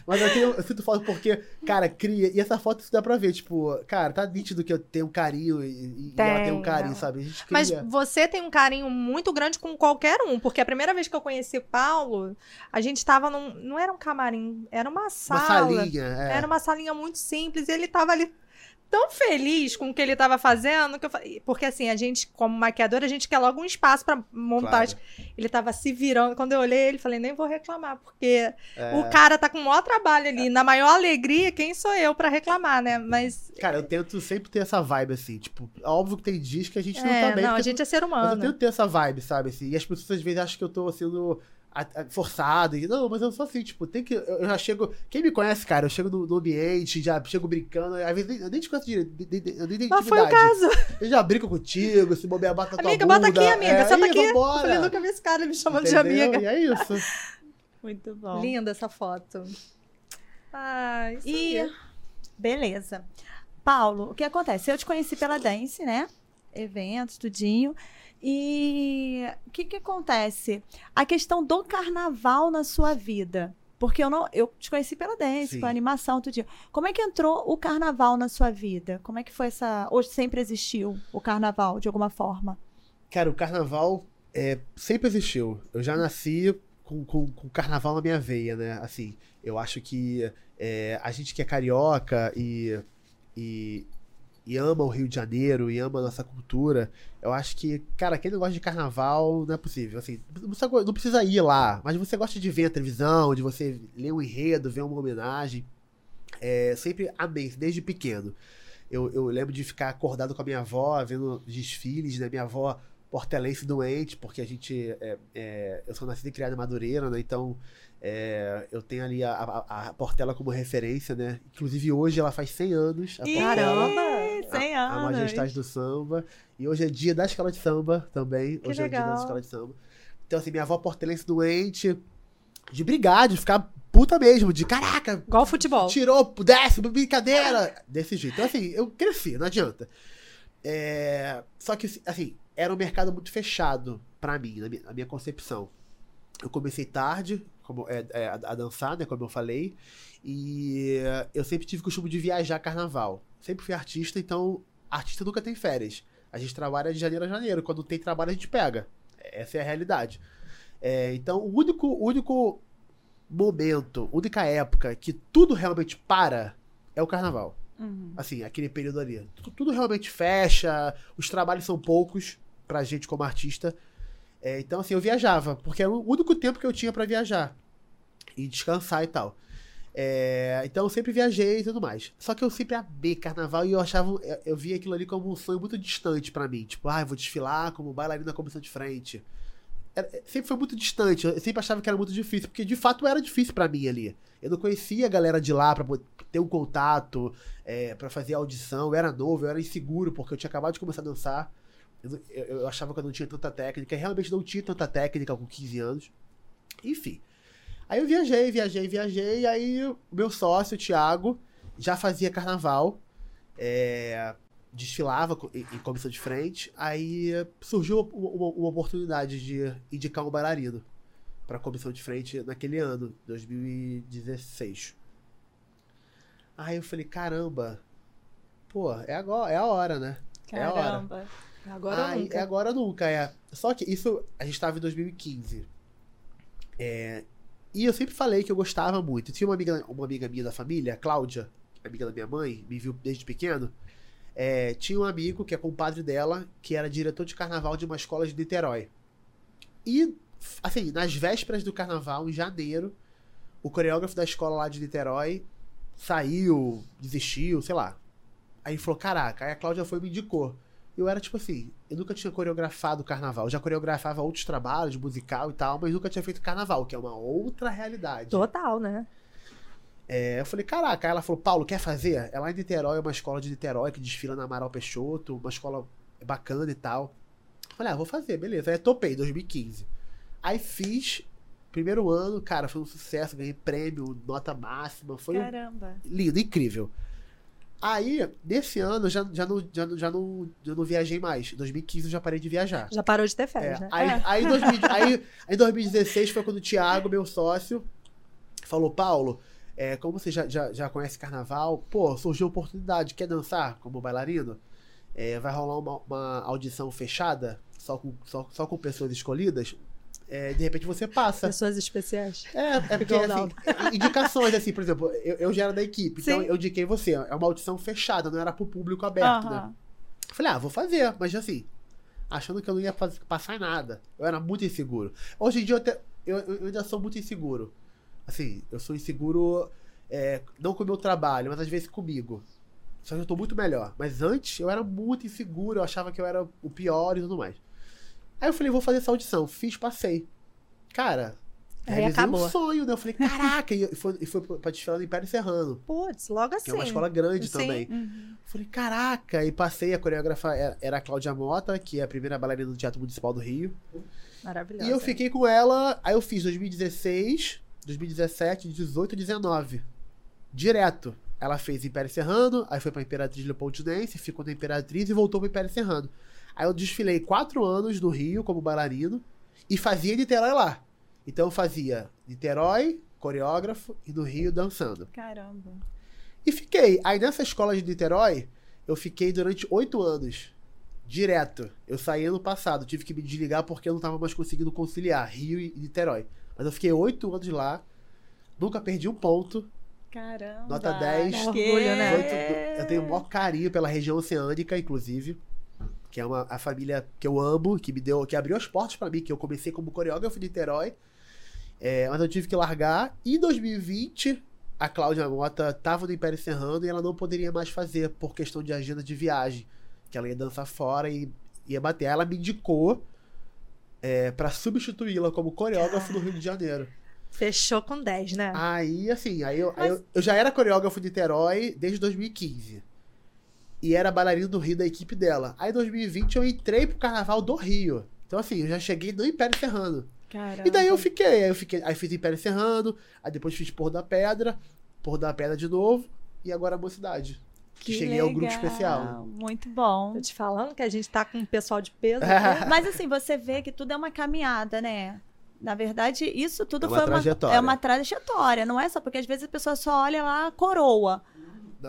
Mas eu, tenho- eu sinto falta porque, cara, cria. E essa foto dá pra ver, tipo, cara, tá nítido que eu tenho carinho e, e ela tem um Tem, carinho, não. sabe? A gente Mas cria. você tem um carinho muito grande com qualquer um, porque a primeira vez que eu conheci o Paulo, a gente tava num. Não era um camarim, era uma uma sala. salinha. É. Era uma salinha muito simples e ele tava ali tão feliz com o que ele tava fazendo que eu falei. Porque assim, a gente, como maquiadora, a gente quer logo um espaço pra montar. Claro. Ele tava se virando. Quando eu olhei ele, falei, nem vou reclamar, porque É. o cara tá com o maior trabalho ali. Na maior alegria, quem sou eu pra reclamar, né? Mas. Cara, eu tento sempre ter essa vibe, assim, tipo, óbvio que tem dias que a gente não é, tá bem. não, a gente é ser Mas eu humano. tento ter essa vibe, sabe? Assim, e as pessoas às vezes acham que eu tô sendo a- a- forçado. E, não, mas eu sou assim, tipo, tem que. Eu, eu já chego. Quem me conhece, cara, eu chego no, no ambiente, já chego brincando. Às vezes nem- eu nem te conheço direito, de- de- de- eu nem tenho Mas foi o caso. Eu já brinco contigo, se bobear, bata tua Amiga, bota aqui, amiga. É, Senta "Ih, aqui. Eu Vambora. falei, nunca vi esse cara me chamando de Entendeu? amiga. E é isso. Muito bom. Linda essa foto. Ai, isso E aí. beleza. Paulo, o que acontece? Eu te conheci pela Dance, né? Eventos, tudinho. E o que que acontece? A questão do carnaval na sua vida. Porque eu não, eu te conheci pela dance, pela animação, tudinho. Como é que entrou o carnaval na sua vida? Como é que foi essa, ou sempre existiu o carnaval de alguma forma? Cara, o carnaval é, sempre existiu. Eu já nasci com, com, com carnaval na minha veia, né? Assim, eu acho que é, a gente que é carioca e, e, e ama o Rio de Janeiro e ama a nossa cultura, eu acho que, cara, quem não gosta de carnaval não é possível. Assim, não precisa, ir lá, mas você gosta de ver a televisão, de você ler um enredo, ver uma homenagem. É, sempre amei, desde pequeno. Eu, eu lembro de ficar acordado com a minha avó, vendo desfiles, né? Minha avó portelense doente, porque a gente. é, é, eu sou nascido e criado em Madureira, né? Então é, eu tenho ali a, a, a Portela como referência, né? Inclusive hoje ela faz 100 anos. A Portela, Caramba! 100 a anos. majestade do samba. E hoje é dia da escola de samba também. Que hoje é o dia da legal. escola de samba. Então, assim, minha avó portelense doente. De brigar, de ficar puta mesmo, de caraca, Igual futebol. tirou décimo, brincadeira. Desse jeito. Então, assim, eu cresci, não adianta. É, Só que, assim, era um mercado muito fechado pra mim, na minha, na minha concepção. Eu comecei tarde como, é, é, a, dançar, né, como eu falei, e eu sempre tive o costume de viajar carnaval. Sempre fui artista, então artista nunca tem férias. A gente trabalha de janeiro a janeiro. Quando tem trabalho, a gente pega. Essa é a realidade. É, então, o único, único momento, única época que tudo realmente para é o carnaval. Uhum. Assim, aquele período ali. Tu- Tudo realmente fecha, os trabalhos são poucos pra gente como artista. É, então, assim, eu viajava, porque era o único tempo que eu tinha pra viajar e descansar e tal. É, então, eu sempre viajei e tudo mais. Só que eu sempre amei carnaval e eu achava, eu, eu via aquilo ali como um sonho muito distante pra mim. Tipo, ah, eu vou desfilar como bailarina comissão de frente. Era- sempre foi muito distante, eu sempre achava que era muito difícil, porque de fato era difícil pra mim ali. Eu não conhecia a galera de lá pra ter um contato, é, para fazer audição, eu era novo, eu era inseguro, porque eu tinha acabado de começar a dançar. Eu, eu- achava que eu não tinha tanta técnica, e realmente não tinha tanta técnica com 15 anos. Enfim. Aí eu viajei, viajei, viajei, e aí meu sócio, o Thiago, já fazia carnaval, é, desfilava em, em comissão de frente, aí surgiu uma, uma- uma oportunidade de indicar um bailarino para comissão de frente naquele ano, 2016. Aí eu falei, caramba, pô, é agora, é a hora, né? É a hora. Agora nunca. É agora nunca, é. Só que isso, a gente tava em 2015. É, e eu sempre falei que eu gostava muito. Tinha uma amiga, uma amiga minha da família, Cláudia, amiga da minha mãe, me viu desde pequeno. É, tinha um amigo que é compadre dela, que era diretor de carnaval de uma escola de Niterói. E, assim, nas vésperas do carnaval, em janeiro, o coreógrafo da escola lá de Niterói saiu, desistiu, sei lá. Aí falou: caraca, aí a Cláudia foi e me indicou. Eu era tipo assim, eu nunca tinha coreografado carnaval. Eu já coreografava outros trabalhos, musical e tal, mas nunca tinha feito carnaval, que é uma outra realidade. Total, né? É, eu falei, caraca, aí ela falou, Paulo, quer fazer? É lá em Niterói, é uma escola de Niterói que desfila na Amaral Peixoto, uma escola bacana e tal. Eu falei, ah, vou fazer, beleza. Aí topei, 2015. Aí fiz, primeiro ano, cara, foi um sucesso, ganhei prêmio, nota máxima, foi um Caramba. lindo, incrível. Aí, nesse ano, já, já, não, já, não, já, não, já não viajei mais. Em 2015 eu já parei de viajar. Já parou de ter férias, É, né? aí, aí, em 2000 aí, aí em 2016 foi quando o Thiago, meu sócio, falou: Paulo, é, como você já, já, já conhece carnaval, pô, surgiu a oportunidade, quer dançar como bailarino? É, vai rolar uma, uma audição fechada, só com, só, só com pessoas escolhidas. É, de repente você passa. Pessoas especiais. É, é porque, assim, indicações, assim, por exemplo, eu, eu já era da equipe, então Sim. eu indiquei você. É uma audição fechada, não era pro público aberto, né? Falei, ah, vou fazer, mas assim, achando que eu não ia faz- passar em nada. Eu era muito inseguro. Hoje em dia eu, até- eu, eu- eu ainda sou muito inseguro. Assim, eu sou inseguro, é, não com o meu trabalho, mas às vezes comigo. Só que eu tô muito melhor. Mas antes eu era muito inseguro, eu achava que eu era o pior e tudo mais. Aí eu falei, vou fazer essa audição. Fiz, passei. Cara, Aí realizei acabou. um sonho, né? Eu falei, caraca, e foi, e foi pra desfilar no Império Serrano, Putz, logo assim. que é uma escola grande Sim. também. Uhum. Falei, caraca, e passei, a coreógrafa era, era a Cláudia Mota, que é a primeira bailarina do Teatro Municipal do Rio. Maravilhosa. E eu fiquei com ela, aí eu fiz 2016, 2017, 18 e 19. Direto. Ela fez Império Serrano, aí foi pra Imperatriz Leopoldinense, ficou na Imperatriz e voltou pro Império Serrano. Aí eu desfilei quatro anos no Rio como bailarino e fazia Niterói lá. Então eu fazia Niterói, coreógrafo, e no Rio dançando. Caramba. E fiquei. Aí nessa escola de Niterói, eu fiquei durante oito anos. Direto. Eu saí ano passado, tive que me desligar porque eu não tava mais conseguindo conciliar Rio e Niterói. Mas eu fiquei oito anos lá, nunca perdi um ponto. Caramba. Nota 10. Que- Orgulho, né? Eu tenho o maior carinho pela região oceânica, inclusive. Que é uma a família que eu amo, que me deu, que abriu as portas pra mim, que eu comecei como coreógrafo de Niterói. É, mas eu tive que largar. E em 2020, a Cláudia Mota tava no Império Serrano e ela não poderia mais fazer por questão de agenda de viagem. Que ela ia dançar fora e ia bater. Ela me indicou é, para substituí-la como coreógrafo no Rio de Janeiro. Fechou com 10, né? Aí, assim, aí eu, aí eu, eu já era coreógrafo de Niterói desde 2015. E era bailarino do Rio da equipe dela. Aí em 2020 eu entrei pro carnaval do Rio. Então, assim, eu já cheguei no Império Serrano. Caramba. E daí eu fiquei, aí eu fiquei, aí fiz Império Serrano, aí depois fiz Porto da Pedra, Porto da Pedra de novo, e agora a Mocidade. Que cheguei ao grupo legal, especial. Muito bom. Tô te falando que a gente tá com um pessoal de peso. aqui. Mas assim, você vê que tudo é uma caminhada, né? Na verdade, isso tudo É uma foi trajetória. é uma trajetória. Não é só porque às vezes a pessoa só olha lá a coroa.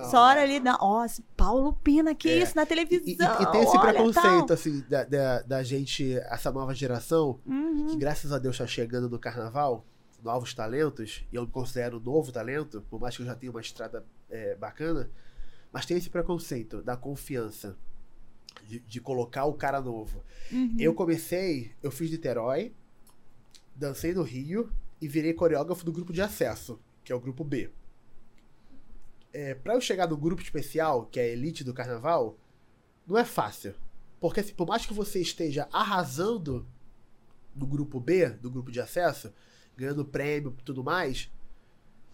Só olha ali, na, ó, esse Paulo Pina, que É. isso na televisão. e- e tem esse olha, preconceito, tal. assim, da, da, da gente, essa nova geração, Uhum. que graças a Deus tá chegando no carnaval, novos talentos, e eu me considero novo talento, por mais que eu já tenha uma estrada é, bacana, mas tem esse preconceito da confiança, de, de colocar o cara novo. Uhum. Eu comecei, eu fiz Niterói, dancei no Rio e virei coreógrafo do grupo de acesso, que é o grupo B. É, para eu chegar no grupo especial, que é a elite do carnaval, não é fácil. Porque assim, por mais que você esteja arrasando no grupo B, do grupo de acesso, ganhando prêmio e tudo mais,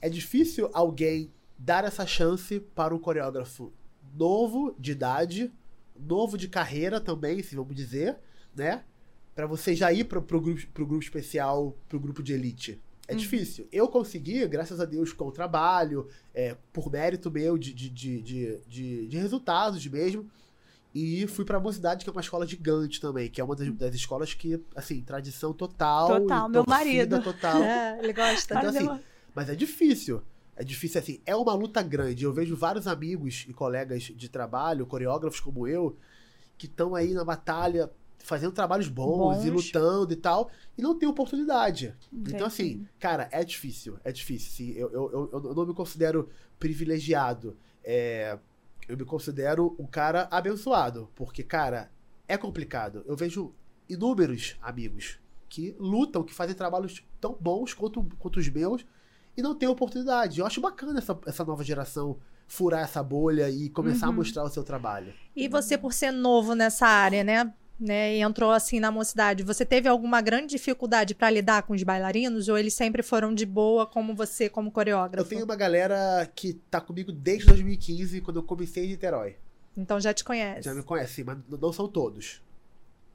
é difícil alguém dar essa chance para um coreógrafo novo de idade, novo de carreira também, se vamos dizer, né? Pra você já ir pro, pro, grupo, grupo especial, pro grupo de elite. É Uhum. difícil. Eu consegui, graças a Deus, com o trabalho, é, por mérito meu de, de, de, de, de, resultados mesmo. E fui pra Mocidade, que é uma escola gigante também, que é uma das, das escolas que, assim, tradição total. Total, meu marido. Total. É, ele gosta. Então, assim, mas é difícil. É difícil, assim, é uma luta grande. Eu vejo vários amigos e colegas de trabalho, coreógrafos como eu, que estão aí na batalha fazendo trabalhos bons, e Bons. lutando e tal, e não tem oportunidade. Entendi. Então, assim, cara, é difícil, é difícil. Assim, eu, eu, eu, eu não me considero privilegiado. É, eu me considero um cara abençoado, porque, cara, é complicado. Eu vejo inúmeros amigos que lutam, que fazem trabalhos tão bons quanto, quanto os meus e não têm oportunidade. Eu acho bacana essa, essa nova geração furar essa bolha e começar a Uhum. mostrar o seu trabalho. E você, por ser novo nessa área, né? Né, e entrou assim na mocidade, você teve alguma grande dificuldade para lidar com os bailarinos ou eles sempre foram de boa como você, como Eu coreógrafo? tenho uma galera que tá comigo desde 2015, quando eu comecei em Niterói. Então já te conhece. Já me conhecem, mas não são todos.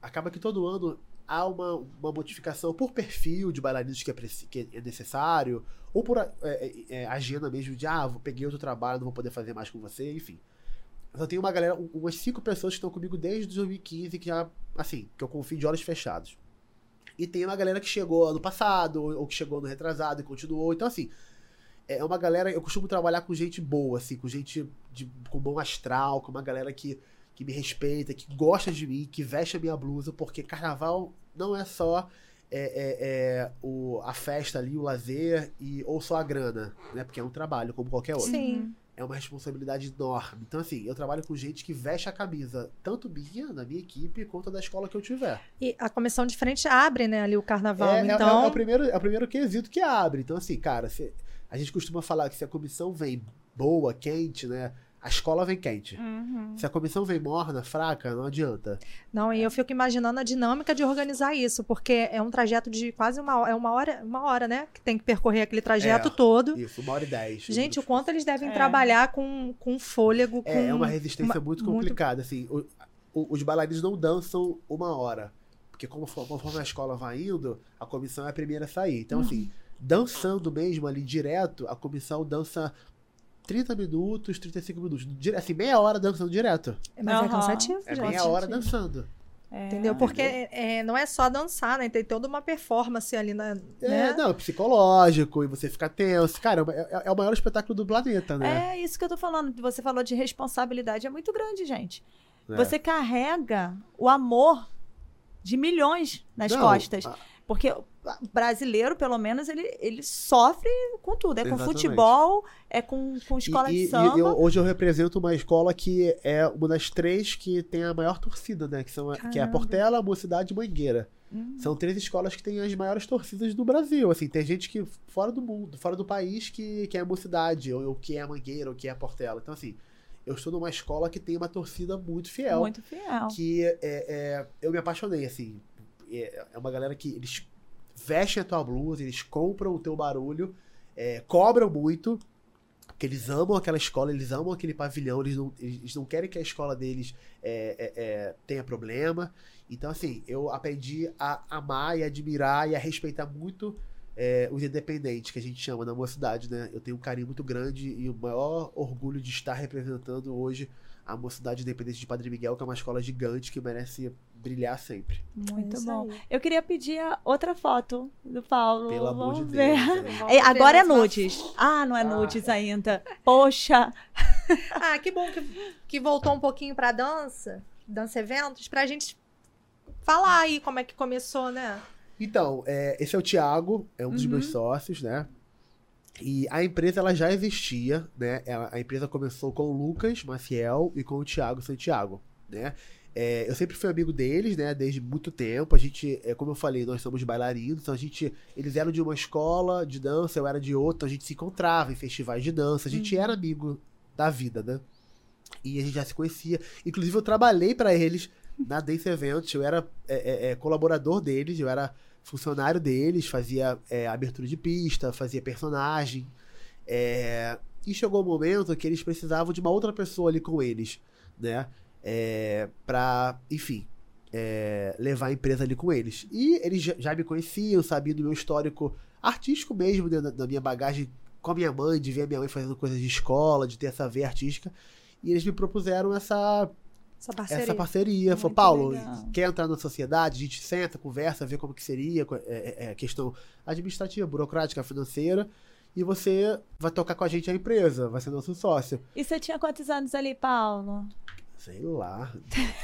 Acaba que todo ano há uma, uma modificação por perfil de bailarinos que é, que é necessário, ou por é, é, é, agenda mesmo de, ah, peguei outro trabalho, não vou poder fazer mais com você, enfim. Mas eu tenho uma galera, um- umas cinco pessoas que estão comigo desde 2015, que já, assim, que eu confio de olhos fechados. E tem uma galera que chegou ano passado, ou ou que chegou no retrasado e continuou. Então, assim, é uma galera. Eu costumo trabalhar com gente boa, assim, com gente de, com bom astral, com uma galera que, que me respeita, que gosta de mim, que veste a minha blusa, porque carnaval não é só é, é, é, o, a festa ali, o lazer, e, ou só a grana, né? Porque é um trabalho, como qualquer outro. Sim. É uma responsabilidade enorme. Então, assim, eu trabalho com gente que veste a camisa, tanto minha, da minha equipe, quanto da escola que eu tiver. E a comissão de frente abre, né, ali o carnaval. É, é- então, é, é o primeiro, é o primeiro quesito que abre. Então, assim, cara, se- a gente costuma falar que se a comissão vem boa, quente, né? A escola vem quente. Uhum. Se a comissão vem morna, fraca, não adianta. não, e eu fico imaginando a dinâmica de organizar isso, porque é um trajeto de quase uma hora, é uma hora, uma hora, né, que tem que percorrer aquele trajeto É. todo. Isso, uma hora e dez. Gente, o quanto eles devem É. trabalhar com, com fôlego, com... É, é uma resistência uma- muito muito- complicada. Assim, o- o- os bailarinos não dançam uma hora. Porque como, fo- conforme a escola vai indo, a comissão é a primeira a sair. Então, assim, dançando mesmo ali direto, a comissão dança 30 minutos, 35 minutos. Assim, meia hora dançando direto. Mas é Aham. cansativo, É meia hora dançando. É. Entendeu? Porque é, não é só dançar, né? Tem toda uma performance ali, na, É, né? não, é psicológico, e você fica tenso. Cara, é, é o maior espetáculo do planeta, né? É isso que eu tô falando. Você falou de responsabilidade. É muito grande, gente. É. Você carrega o amor de milhões nas Não, costas. a- Porque brasileiro, pelo menos, ele, ele sofre com tudo. É com Exatamente. futebol, é com, com escola e, de e- samba. e eu- hoje eu represento uma escola que é uma das três que tem a maior torcida, né? Que, são, a- que é a. Portela, Mocidade e Mangueira. Hum. São três escolas que têm as maiores torcidas do Brasil. Assim, tem gente que fora do mundo, fora do país, que, que é a Mocidade, ou, ou que é a Mangueira, ou que é a Portela. Então, assim, eu estou numa escola que tem uma torcida muito fiel. Muito fiel. que é, é, eu me apaixonei, assim. É, é uma galera que eles vestem a tua blusa, eles compram o teu barulho, é, cobram muito, Porque eles amam aquela escola, eles amam aquele pavilhão, eles não, eles não querem que a escola deles é, é, é, tenha problema. Então, assim, eu aprendi a amar e admirar e a respeitar muito é, os independentes, que a gente chama na mocidade, né? Eu tenho um carinho muito grande e o maior orgulho de estar representando hoje a Mocidade Independente de Padre Miguel, que é uma escola gigante que merece brilhar sempre. Muito Isso bom. aí. Eu queria pedir a outra foto do Paulo. Pelo amor Vamos de ver. Deus. É, agora é nudes. Ah, não é Ah. nudes ainda. Poxa. Ah, que bom que, que voltou um pouquinho pra dança, dança eventos, pra gente falar aí como é que começou, né? Então, é, esse é o Thiago, é um dos Uhum. meus sócios, né? E a empresa ela já existia, né? Ela- a empresa começou com o Lucas Maciel e com o Thiago Santiago, né? É, eu sempre fui amigo deles, né? Desde muito tempo. A gente, é, como eu falei, nós somos bailarinos, então a gente, eles eram de uma escola de dança, eu era de outra. A gente se encontrava em festivais de dança. A gente era amigo da vida, né? E a gente já se conhecia. Inclusive eu trabalhei para eles na Dance Events. Eu era é, é, é, colaborador deles, eu era funcionário deles, fazia é, abertura de pista, fazia personagem. E chegou o momento que eles precisavam de uma outra pessoa ali com eles, né? É, pra, enfim, é, levar a empresa ali com eles. E eles já, já me conheciam, sabiam do meu histórico artístico mesmo, né, da, da minha bagagem com a minha mãe, de ver a minha mãe fazendo coisas de escola, de ter essa veia artística. E eles me propuseram essa, Essa parceria. essa parceria. Falou, Paulo, legal. quer entrar na sociedade? A gente senta, conversa, vê como que seria, é, é, é, questão administrativa, burocrática, financeira. E você vai tocar com a gente a empresa, vai ser nosso sócio. E você tinha quantos anos ali, Paulo? Sei lá.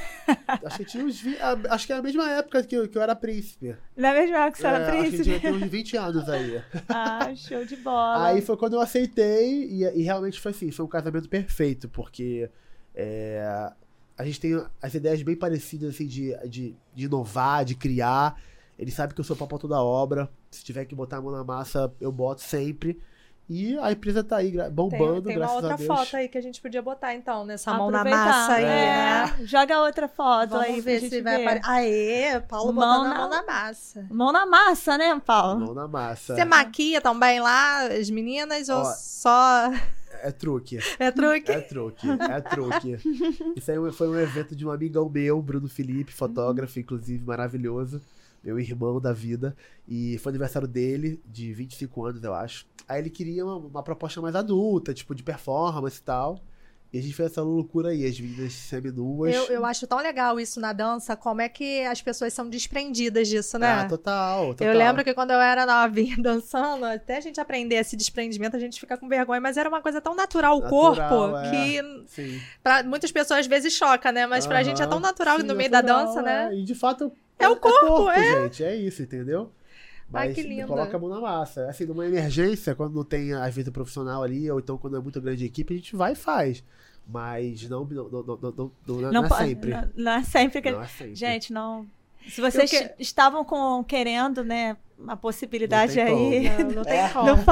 acho que tinha uns vi- ah, Acho que é a mesma época que eu, que eu era príncipe. Na mesma época que você É, era acho que príncipe? tinha, tinha uns 20 anos aí. Ah, show de bola. Aí foi quando eu aceitei e, e realmente foi assim, foi um casamento perfeito, porque é, a gente tem as ideias bem parecidas assim, de, de, de inovar, de criar. Ele sabe que eu sou papo toda obra. Se tiver que botar a mão na massa, eu boto sempre. E a empresa tá aí Tem, bombando, tem uma graças outra a Deus. foto aí que a gente podia botar, então, nessa mão na massa aí, É, né? Joga outra foto aí Vamos pra ver gente se vai ver. aparecer. Aê, Paulo Mão botando na- a mão na massa. Mão na massa, né, Paulo? Mão na massa. Você maquia também lá as meninas ou Ó. só É truque. é truque? É truque, é truque. Isso aí foi um evento de um amigão meu, Bruno Felipe, fotógrafo, inclusive maravilhoso, meu irmão da vida. E foi aniversário dele, de 25 anos, eu acho. Aí ele queria uma, uma proposta mais adulta, tipo de performance e tal. E a gente fez essa loucura aí, as meninas seminuas. Eu, eu acho tão legal isso na dança, como é que as pessoas são desprendidas disso, né? Ah, total, total. Eu lembro que quando eu era novinha dançando, até a gente aprender esse desprendimento, a gente fica com vergonha, mas era uma coisa tão natural o corpo é. que Sim. pra muitas pessoas às vezes choca, né? Mas pra gente é tão natural Sim, no meio da natural, dança, né? é. E de fato É o corpo, é. gente. É isso, entendeu? Ai, Mas que lindo. coloca a mão na massa. Assim, numa emergência, quando não tem, às vezes, o profissional ali, ou então quando é muito grande a equipe, a gente vai e faz. Mas não, não, não, não, não, não, não, Não, é sempre. Não, não é sempre que. Não é sempre. Gente, não. Se vocês que- estavam com, querendo, né, a possibilidade Não tem aí. Não, não tem É. como.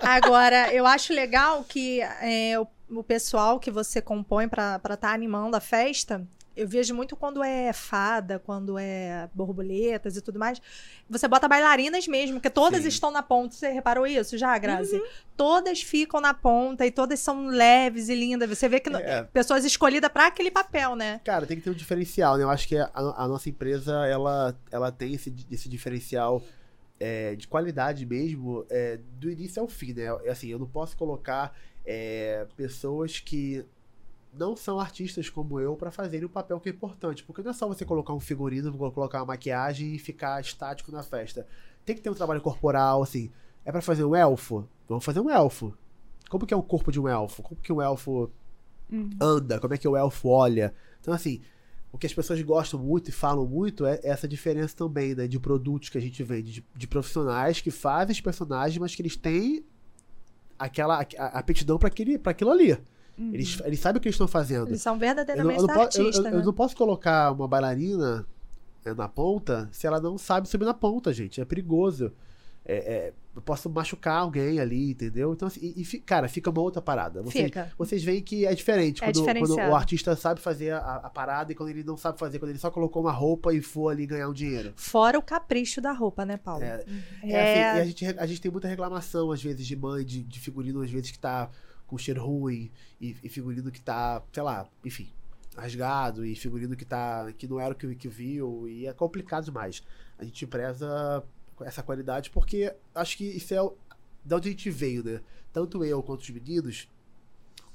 Agora, eu acho legal que é, o, o pessoal que você compõe pra estar animando a festa, eu vejo muito quando é fada, quando é borboletas e tudo mais, você bota bailarinas mesmo, porque todas Sim. estão na ponta. Você reparou isso já, Grazi? Uhum. Todas ficam na ponta e todas são leves e lindas. Você vê que É. pessoas escolhidas pra aquele papel, né? Cara, tem que ter um diferencial, né? Eu acho que a, a nossa empresa, ela, ela tem esse, esse diferencial é, de qualidade mesmo, é, do início ao fim, né? Assim, eu não posso colocar é, pessoas que não são artistas como eu pra fazerem o papel que é importante. Porque não é só você colocar um figurino, colocar uma maquiagem e ficar estático na festa. Tem que ter um trabalho corporal, assim. É pra fazer um elfo? Vamos fazer um elfo. Como que é o corpo de um elfo? Como que um elfo Hum. anda? Como é que o elfo olha? Então, assim, o que as pessoas gostam muito e falam muito é essa diferença também, né? De produtos que a gente vende, de, de profissionais que fazem os personagens, mas que eles têm aquela a- a- aptidão para aquilo ali. Uhum. Eles, eles sabem o que eles estão fazendo. Eles são Eu não, verdadeiramente eu não po- eu- artistas, eu- né? eu não posso colocar uma bailarina é, na ponta se ela não sabe subir na ponta, gente. É perigoso. É, é, eu posso machucar alguém ali, entendeu? Então, assim, e, e cara, fica uma outra parada. Vocês, Fica. vocês veem que é diferente É quando, quando o artista sabe fazer a, a parada e quando ele não sabe fazer, quando ele só colocou uma roupa e for ali ganhar um dinheiro. Fora o capricho da roupa, né, Paulo? É, É, é assim, e a gente, a gente tem muita reclamação, às vezes, de mãe, de, de figurino, às vezes, que tá com cheiro ruim, e, e figurino que tá, sei lá, enfim, rasgado, e figurino que tá. que não era o que, que viu, e é complicado demais. A gente preza essa qualidade porque acho que isso é o- de onde a gente veio, né? Tanto eu quanto os meninos,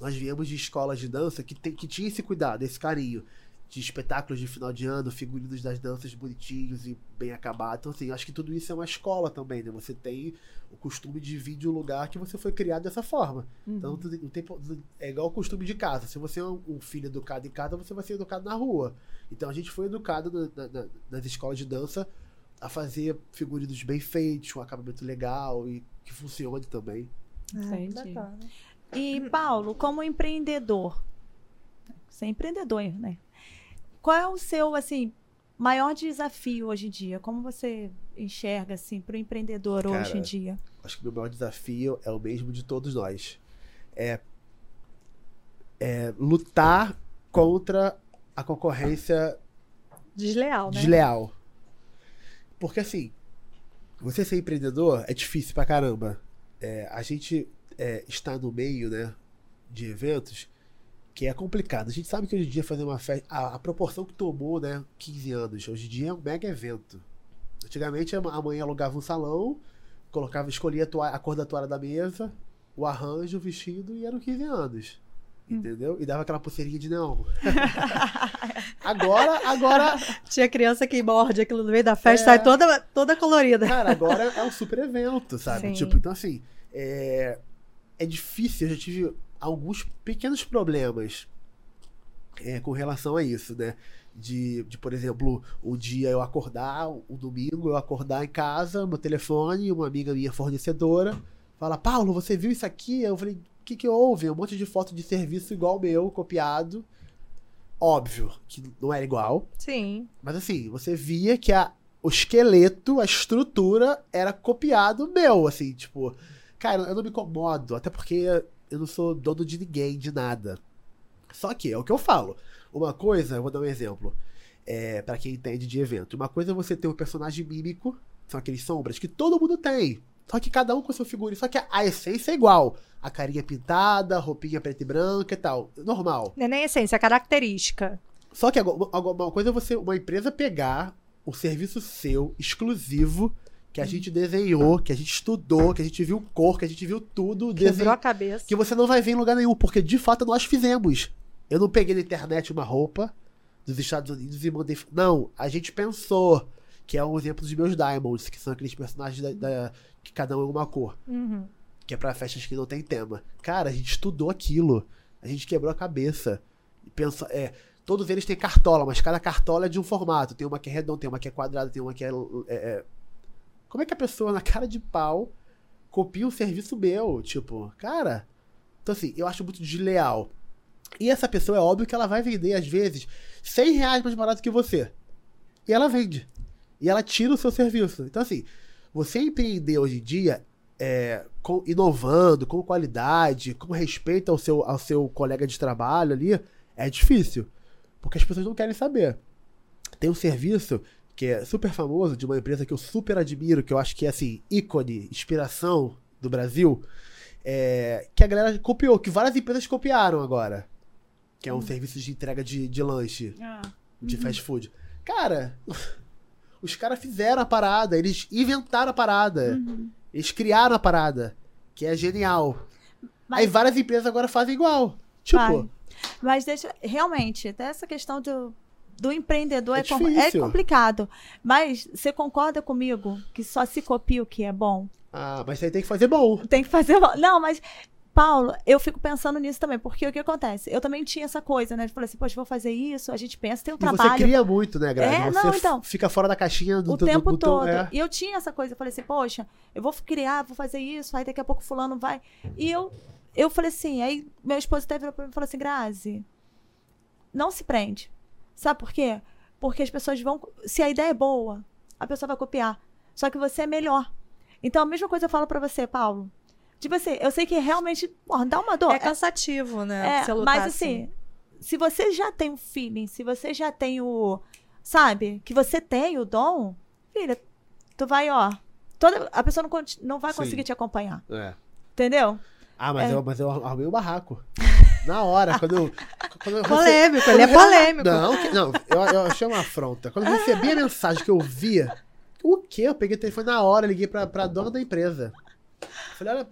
nós viemos de escolas de dança que, tem, que tinha esse cuidado, esse carinho. De espetáculos de final de ano, figurinos das danças bonitinhos e bem acabados. Então, assim, acho que tudo isso é uma escola também, né? Você tem o costume de vir de um lugar que você foi criado dessa forma. Então, Uhum. tu- não tem, é igual o costume de casa. Se você é um, um filho educado em casa, você vai ser educado na rua. Então, a gente foi educado na- na- na- nas escolas de dança a fazer figurinos bem feitos, com acabamento legal e que funcione também. Entendi. Bacana. E, Paulo, como empreendedor, você é empreendedor, né? Qual é o seu, assim, maior desafio hoje em dia? Como você enxerga, assim, para o empreendedor hoje Cara, em dia? Acho que o meu maior desafio é o mesmo de todos nós. É, é lutar contra a concorrência Desleal, né? desleal. Porque assim, você ser empreendedor é difícil pra caramba. É, a gente é, está no meio, né, de eventos que é complicado. A gente sabe que hoje em dia fazer uma festa, a, a proporção que tomou, né, 15 anos, hoje em dia é um mega evento. Antigamente a mãe alugava um salão, colocava, escolhia a, toalha- a cor da toalha da mesa, o arranjo, o vestido e eram 15 anos. Entendeu? E dava aquela pulseirinha de neon. agora, agora Tinha criança que morde aquilo no meio da festa, É. sai toda, toda colorida. Cara, agora é um super evento, sabe? Sim. Tipo, então assim, é, é difícil. Eu já tive alguns pequenos problemas é, com relação a isso, né? De, de, por exemplo, um dia eu acordar, um domingo eu acordar em casa, meu telefone, uma amiga minha fornecedora, fala, Paulo, você viu isso aqui? Eu falei, o que que houve? Um monte de foto de serviço igual o meu, copiado. Óbvio que não era igual, Sim. mas assim, você via que a, o esqueleto, a estrutura era copiado meu, assim, tipo, cara, eu não me incomodo, até porque eu não sou dono de ninguém, de nada. Só que é o que eu falo. Uma coisa, eu vou dar um exemplo, é, para quem entende de evento. Uma coisa é você ter um personagem mímico, são aqueles sombras que todo mundo tem. Só que cada um com seu figurino. Só que a, essência é igual. A carinha pintada, roupinha preta e branca e tal. Normal. Não é nem essência, é característica. Só que uma coisa é você, uma empresa pegar o serviço seu, exclusivo, que a gente desenhou, que a gente estudou, que a gente viu cor, que a gente viu tudo, Quebrou a cabeça. que você não vai ver em lugar nenhum, porque de fato nós fizemos. Eu não peguei na internet uma roupa dos Estados Unidos e mandei. Não, a gente pensou, que é um exemplo dos meus Diamonds, que são aqueles personagens da, da- que cada um é uma cor Uhum. que é pra festas que não tem tema. Cara, a gente estudou aquilo. A gente quebrou a cabeça. E pensa, é, todos eles têm cartola, mas cada cartola é de um formato. Tem uma que é redonda, tem uma que é quadrada, tem uma que é, é, é- Como é que a pessoa, na cara de pau, copia um serviço meu? Tipo, cara. Então, assim, eu acho muito desleal. E essa pessoa é óbvio que ela vai vender, às vezes, 100 reais mais barato que você. E ela vende. E ela tira o seu serviço. Então, assim, você empreender hoje em dia é, com- inovando, com qualidade, com respeito ao seu, ao seu colega de trabalho ali, é difícil. Porque as pessoas não querem saber. Tem um serviço que é super famoso, de uma empresa que eu super admiro, que eu acho que é assim, ícone, inspiração do Brasil, é, que a galera copiou, que várias empresas copiaram agora. Que é um serviço de entrega de, de lanche de fast food. Cara, os caras fizeram a parada, eles inventaram a parada, Uhum. eles criaram a parada, que é genial. Mas- Aí várias empresas agora fazem igual. Tipo, Vai. Mas deixa. Realmente, até essa questão do, do empreendedor É é, é complicado. Mas você concorda comigo que só se copia o que é bom? ah, mas aí tem que fazer bom. Tem que fazer. Não, mas. Paulo, eu fico pensando nisso também, porque o que acontece? Eu também tinha essa coisa, né? De falar assim, poxa, vou fazer isso, a gente pensa, tem um E trabalho. você cria muito, né, Grazi? É, você não, então. fica fora da caixinha do o do- tempo do teu- todo. é. E eu tinha essa coisa, eu falei assim, poxa, eu vou criar, vou fazer isso, aí daqui a pouco fulano vai. E eu, eu falei assim, aí meu esposo até virou pra mim e falou assim, Grazi, não se prende. Sabe por quê? Porque as pessoas vão. Se a ideia é boa, a pessoa vai copiar. Só que você é melhor. Então a mesma coisa eu falo pra você, Paulo. Tipo assim, eu sei que realmente, porra, dá uma dor. É cansativo, né? É, você lutar mas assim, se você já tem o feeling, se você já tem o. Sabe? Que você tem o dom, filha, tu vai, ó. Toda, a pessoa não, não vai Sim. conseguir te acompanhar. É. Entendeu? Ah, mas, É. eu, mas eu arrumei o barraco. Na hora, quando eu. Quando eu rece- Polêmico, ele é polêmico. Não, que- não eu, eu achei uma afronta. Quando eu recebi a mensagem que eu via, o quê? Eu peguei o telefone na hora, liguei pra, pra dona da empresa. Falei, olha,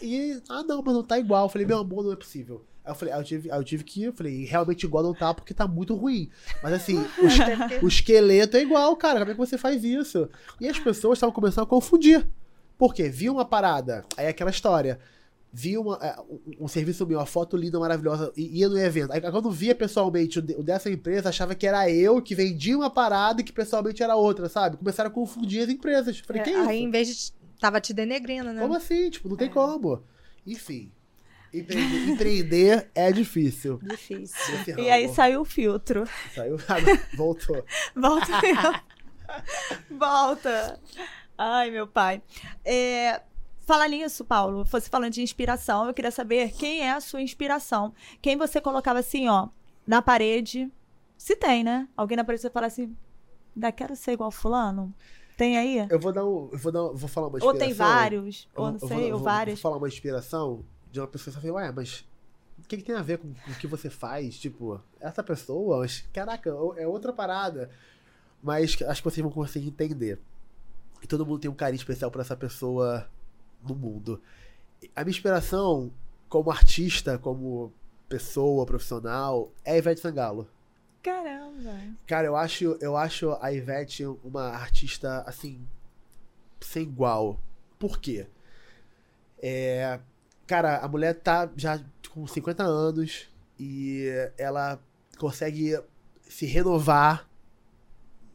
e. Ah, não, mas não tá igual. Eu falei, meu amor, não é possível. Aí eu falei, aí eu tive, aí eu tive que ir, eu falei, realmente igual não tá porque tá muito ruim. Mas assim, o, es- o esqueleto é igual, cara. Como é que você faz isso? E as pessoas estavam começando a confundir. Por quê? Viu uma parada, aí aquela história. Vi uma, é, um, serviço meu, uma foto linda, maravilhosa, e ia no evento. Aí quando via pessoalmente o, de- o dessa empresa, achava que era eu que vendia uma parada e que pessoalmente era outra, sabe? Começaram a confundir as empresas. Falei, que É, isso? aí, em vez de. Tava te denegrindo, né? Como assim? Tipo, não tem como. Enfim. Empreender, empreender é difícil. Difícil. E aí saiu o filtro. Saiu, voltou. Volta. Volta. Ai, meu pai. É, falar nisso, Paulo, você falando de inspiração, eu queria saber quem é a sua inspiração. Quem você colocava assim, ó, na parede. Se tem, né? Alguém na parede você fala assim, ainda quero ser igual fulano. Tem aí? Eu vou dar um. Eu vou, dar, um- vou falar uma Ou inspiração. tem vários, ou não eu sei, vou- ou várias. Vou falar uma inspiração de uma pessoa que fala, ué, mas o que, que tem a ver com, o que você faz? Tipo, essa pessoa, caraca, é outra parada. Mas acho que vocês vão conseguir entender. E todo mundo tem um carinho especial por essa pessoa no mundo. A minha inspiração, como artista, como pessoa profissional, é a Ivete Sangalo. Caramba. Cara, eu acho, eu acho a Ivete uma artista, assim, sem igual. Por quê? É, cara, a mulher tá já com 50 anos e ela consegue se renovar,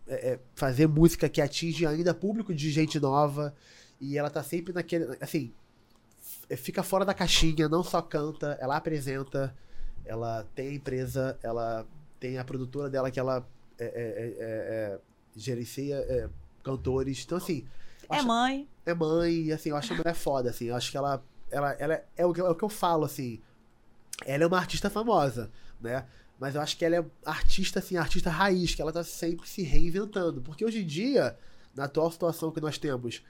é, é, fazer música que atinge ainda público de gente nova e ela tá sempre naquele, assim, fica fora da caixinha, não só canta, ela apresenta, ela tem a empresa, ela tem a produtora dela que ela é, é, é, é, é, gerencia é, cantores. Então, assim. É acho- mãe. é mãe, e, assim, eu acho a mulher foda, assim. Eu acho que ela. ela, ela é, é o que, eu- é o que eu falo, assim. Ela é uma artista famosa, né? Mas eu acho que ela é artista, assim, artista raiz, que ela tá sempre se reinventando. Porque hoje em dia, na atual situação que nós temos,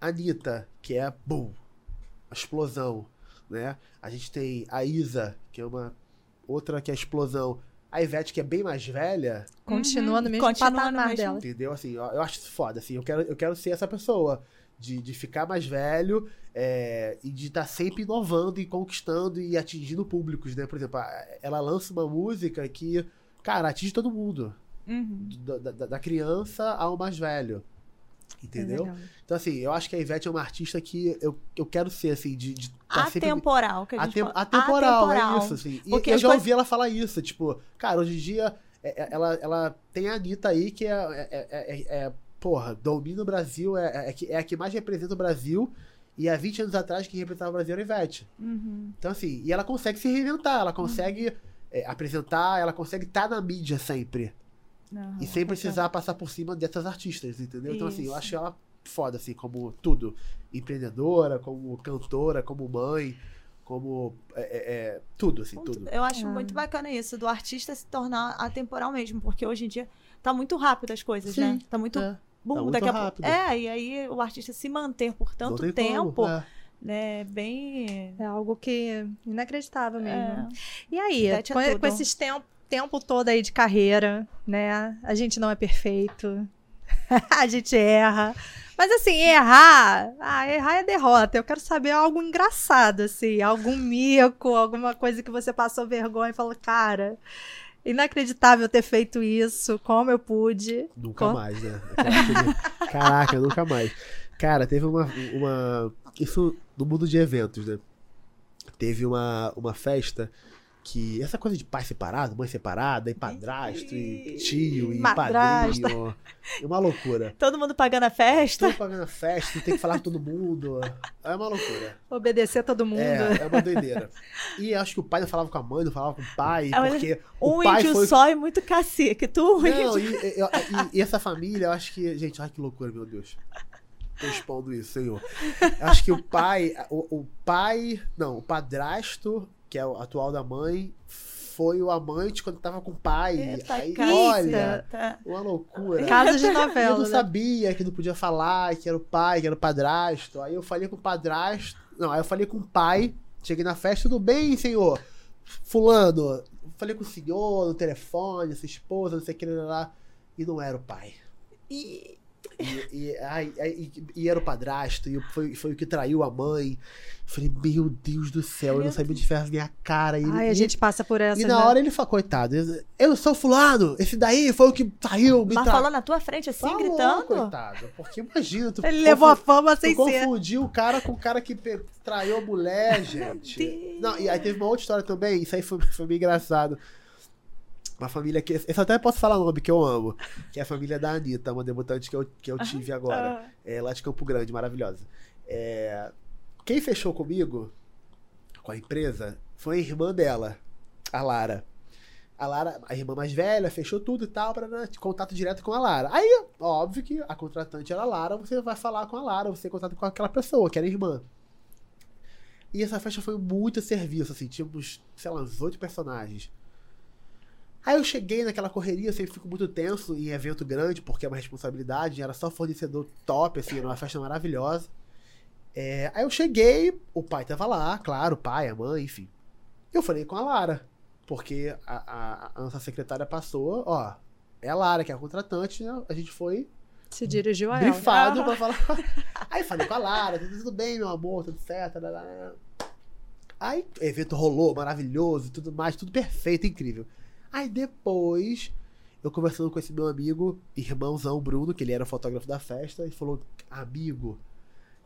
Anitta, que é, bum, a explosão, né? A gente tem a Isa, que é uma outra que é a explosão. A Ivete, que é bem mais velha, Continua no mesmo Continua no patamar mesmo- dela. Entendeu? Assim, eu, eu acho isso foda, assim, eu quero, eu quero ser essa pessoa. De, de ficar mais velho é, e de estar sempre inovando e conquistando e atingindo públicos, né? Por exemplo, a- ela lança uma música que, cara, atinge todo mundo. Uhum. Da, da- da criança ao mais velho. Entendeu? Legal. Então, assim, eu acho que a Ivete é uma artista que eu, eu quero ser, assim, de, de tá sempre... Atemporal, que a gente Atem- fala. atemporal, Atemporal. é isso, assim. E Porque eu já coisas- ouvi ela falar isso, tipo, cara, hoje em dia é- é- ela, ela tem a Anitta aí que é, é, é- é- é- porra, domina o Brasil, é, é, é a que mais representa o Brasil, e há 20 anos atrás quem representava o Brasil era a Ivete. Uhum. Então, assim, e ela consegue se reinventar, ela consegue é, apresentar, ela consegue estar na mídia sempre, Aham, e sem precisar passar por cima dessas artistas, entendeu? Então, assim, eu Isso. acho ela foda, assim, como tudo. Empreendedora, como cantora, como mãe, como. é, é, é, tudo, assim, tudo. Eu acho Ah. muito bacana isso, do artista se tornar atemporal mesmo, porque hoje em dia tá muito rápido as coisas, Sim, né? Tá muito. É, Bum, tá muito daqui a rápido. pouco. É, e aí o artista se manter por tanto tem tempo, como, é. né? Bem. É algo que inacreditável mesmo. É. E aí, é com, com esses tempo, tempo todo aí de carreira, né? A gente não é perfeito. a gente erra. Mas assim, errar, ah, errar é derrota. Eu quero saber algo engraçado, assim, algum mico, alguma coisa que você passou vergonha e falou, cara, inacreditável ter feito isso, como eu pude. Nunca Com- mais, né? Caraca, nunca mais. Cara, teve uma, uma. Isso no mundo de eventos, né? Teve uma, uma festa que. Essa coisa de pai separado, mãe separada, e padrasto, e tio, e Madrasta. padrinho. É uma loucura. Todo mundo pagando a festa. Tudo pagando a festa, tem que falar com todo mundo. É uma loucura. Obedecer todo mundo. É, é uma doideira. E acho que o pai não falava com a mãe, não falava com o pai, Ah, mas porque o Um pai índio foi só e muito cacique. Tu, um Não, índio. e, e- e- e essa família, eu acho que. Gente, ai que loucura, meu Deus. Tô expondo isso, senhor. Eu acho que o pai. O, o pai. Não, o padrasto, que é o atual da mãe, foi o amante quando tava com o pai. Eita, Aí, caceta. olha, uma loucura. Casos de Eu novela. não né? sabia que não podia falar, que era o pai, que era o padrasto. Aí eu falei com o padrasto. Não, aí eu falei com o pai Cheguei na festa, tudo bem, senhor? Fulano, falei com o senhor no telefone, sua esposa, não sei o que lá. E não era o pai. E E, e, ai, ai, e- era o padrasto, e foi, foi o que traiu a mãe. Falei, meu Deus do céu, eu não sabia de ferro minha cara. E, Ai, a gente passa por essa. e na né? hora ele falou, coitado, eu- sou fulano, esse daí foi o que saiu, me mas tra- falando na tua frente assim, Falou, gritando. coitado, porque imagina, tu Ele levou a fama tu sem ser. confundiu o cara com o cara que traiu a mulher, gente. Não, e aí teve uma outra história também, isso aí foi, foi meio engraçado. Uma família que. Eu até posso falar o nome que eu amo. Que é a família da Anitta, uma debutante que eu, que eu tive agora. Ah. É, lá de Campo Grande, maravilhosa. É, quem fechou comigo, com a empresa, foi a irmã dela, a Lara. A Lara, a irmã mais velha, fechou tudo e tal, para contato direto com a Lara. Aí, óbvio que a contratante era a Lara, você vai falar com a Lara, você contato com aquela pessoa, que era a irmã. E essa festa foi muito serviço, assim, tínhamos, sei lá, uns oito personagens. Aí eu cheguei naquela correria, eu sempre fico muito tenso em evento grande, porque é uma responsabilidade, era só fornecedor top, assim, era uma festa maravilhosa. É, aí eu cheguei, o pai tava lá, claro, o pai, a mãe, enfim. Eu falei com a Lara, porque a, a- a nossa secretária passou, ó, é a Lara que é a contratante, né? a gente foi Se dirigiu a ela. brifado pra falar. Aí falei com a Lara, tudo, bem, meu amor, tudo certo. Aí o evento rolou, maravilhoso, tudo mais, tudo perfeito, incrível. Aí depois, eu conversando com esse meu amigo, irmãozão Bruno, que ele era o fotógrafo da festa, e falou: Amigo,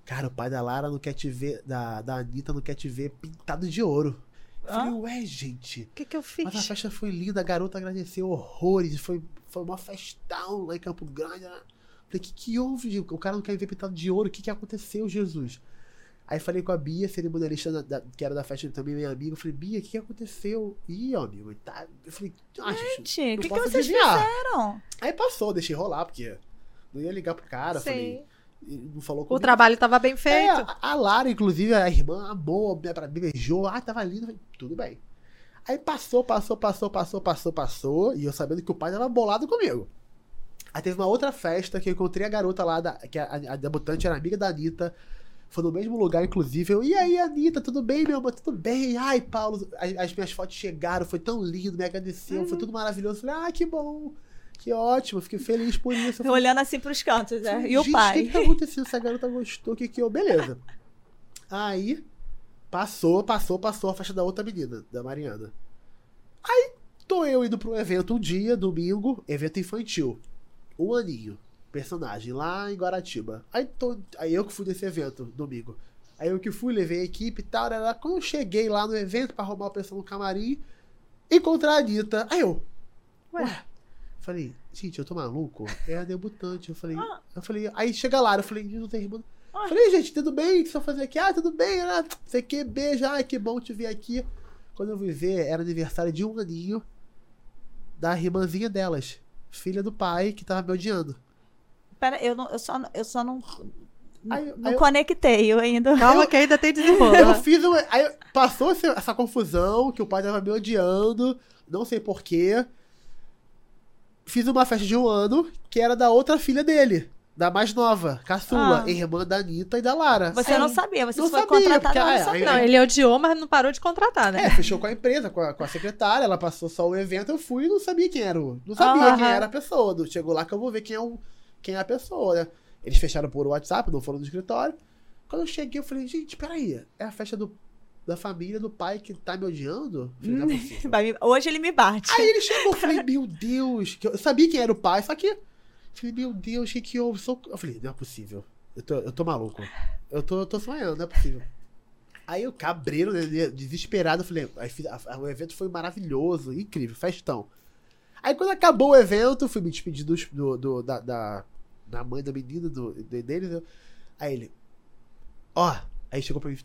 cara, o pai da Lara não quer te ver, da, da Anitta não quer te ver pintado de ouro. Eu falei, ué, gente. O que, que eu fiz? Mas a festa foi linda, a garota agradeceu horrores, foi, foi uma festão lá em Campo Grande. né? Falei, o que, que houve? O cara não quer me ver pintado de ouro, o que, que aconteceu, Jesus? Aí falei com a Bia, cerimonialista da- da- que era da festa também, minha amiga. Eu falei, Bia, o que, que aconteceu? Ih, ó, amigo, tá. Eu falei, ah, gente, o que, que vocês adivinhar. fizeram? Aí passou, deixei rolar, porque não ia ligar pro cara. Sim. Falei, não falou O comigo. trabalho tava bem É, feito. a- a Lara, inclusive, a irmã amou, me beijou. Ah, tava lindo. Falei, Tudo bem. Aí passou, passou, passou, passou, passou, passou. E eu sabendo que o pai tava bolado comigo. Aí teve uma outra festa que eu encontrei a garota lá, da, que a, a debutante era amiga da Anitta. Foi no mesmo lugar, inclusive. Eu, e aí, Anitta, tudo bem, meu amor? Tudo bem? Ai, Paulo, as, as minhas fotos chegaram, foi tão lindo, me agradeceu, foi tudo maravilhoso. Falei, ah, que bom, que ótimo, fiquei feliz por isso. Falei, Olhando assim pros cantos, né? E o pai? O que, que tá acontecendo? Essa garota gostou, o que que eu. Beleza. Aí, passou, passou, passou a festa da outra menina, da Mariana. Aí, tô eu indo pro evento um dia, domingo, evento infantil. Um aninho, personagem, lá em Guaratiba. Aí, tô, aí eu que fui nesse evento, domingo. Aí eu que fui, levei a equipe e tal. Era, quando eu cheguei lá no evento pra arrumar a pessoa no camarim, encontrei a Anitta. Aí eu, Ué. Falei, gente, eu tô maluco? É a debutante. Eu falei, Ah. eu falei, aí chega lá, eu falei, não tem irmã. Ah. Falei, gente, tudo bem? O que você vai fazer aqui? Ah, tudo bem, né? Sei que, beijo, ai, que bom te ver aqui. Quando eu fui ver, era aniversário de um aninho da irmãzinha delas, filha do pai que tava me odiando. Pera, eu, não, eu, só, eu só não. Aí- não aí eu- conectei, eu ainda. Calma que ainda tem Eu desenrolo. fiz uma, aí passou essa confusão que o pai tava me odiando, não sei porquê. Fiz uma festa de um ano que era da outra filha dele, da mais nova, caçula, Ah. irmã da Anitta e da Lara. Você Aí- não sabia, você Não foi sabia, contratada, porque, não ah, sabia. Não, ele odiou, mas não parou de contratar, né? É, fechou com a empresa, com a, com a secretária, ela passou só o evento, eu fui e não sabia quem era o. Não sabia Aham. quem era a pessoa. Do- Chegou lá que eu vou ver quem é, o, quem é a pessoa, né? Eles fecharam por WhatsApp, não foram no escritório. Quando eu cheguei, eu falei, gente, peraí, é a festa do, da família do pai que tá me odiando? Eu falei, é. Vai me- Hoje ele me bate. Aí ele chegou, eu falei, meu Deus, eu eu sabia quem era o pai, só que. eu Falei, meu Deus, o que que houve? Sou- Eu falei, não é possível. Eu tô, eu tô maluco. Eu tô, eu tô sonhando, não é possível. Aí o cabreiro, né, desesperado, eu falei, a- a- o evento foi maravilhoso, incrível, festão. Aí quando acabou o evento, fui me despedir dos- do, do- da, da, da mãe da menina, do, de- deles. eu- aí ele, ó, aí chegou pra mim,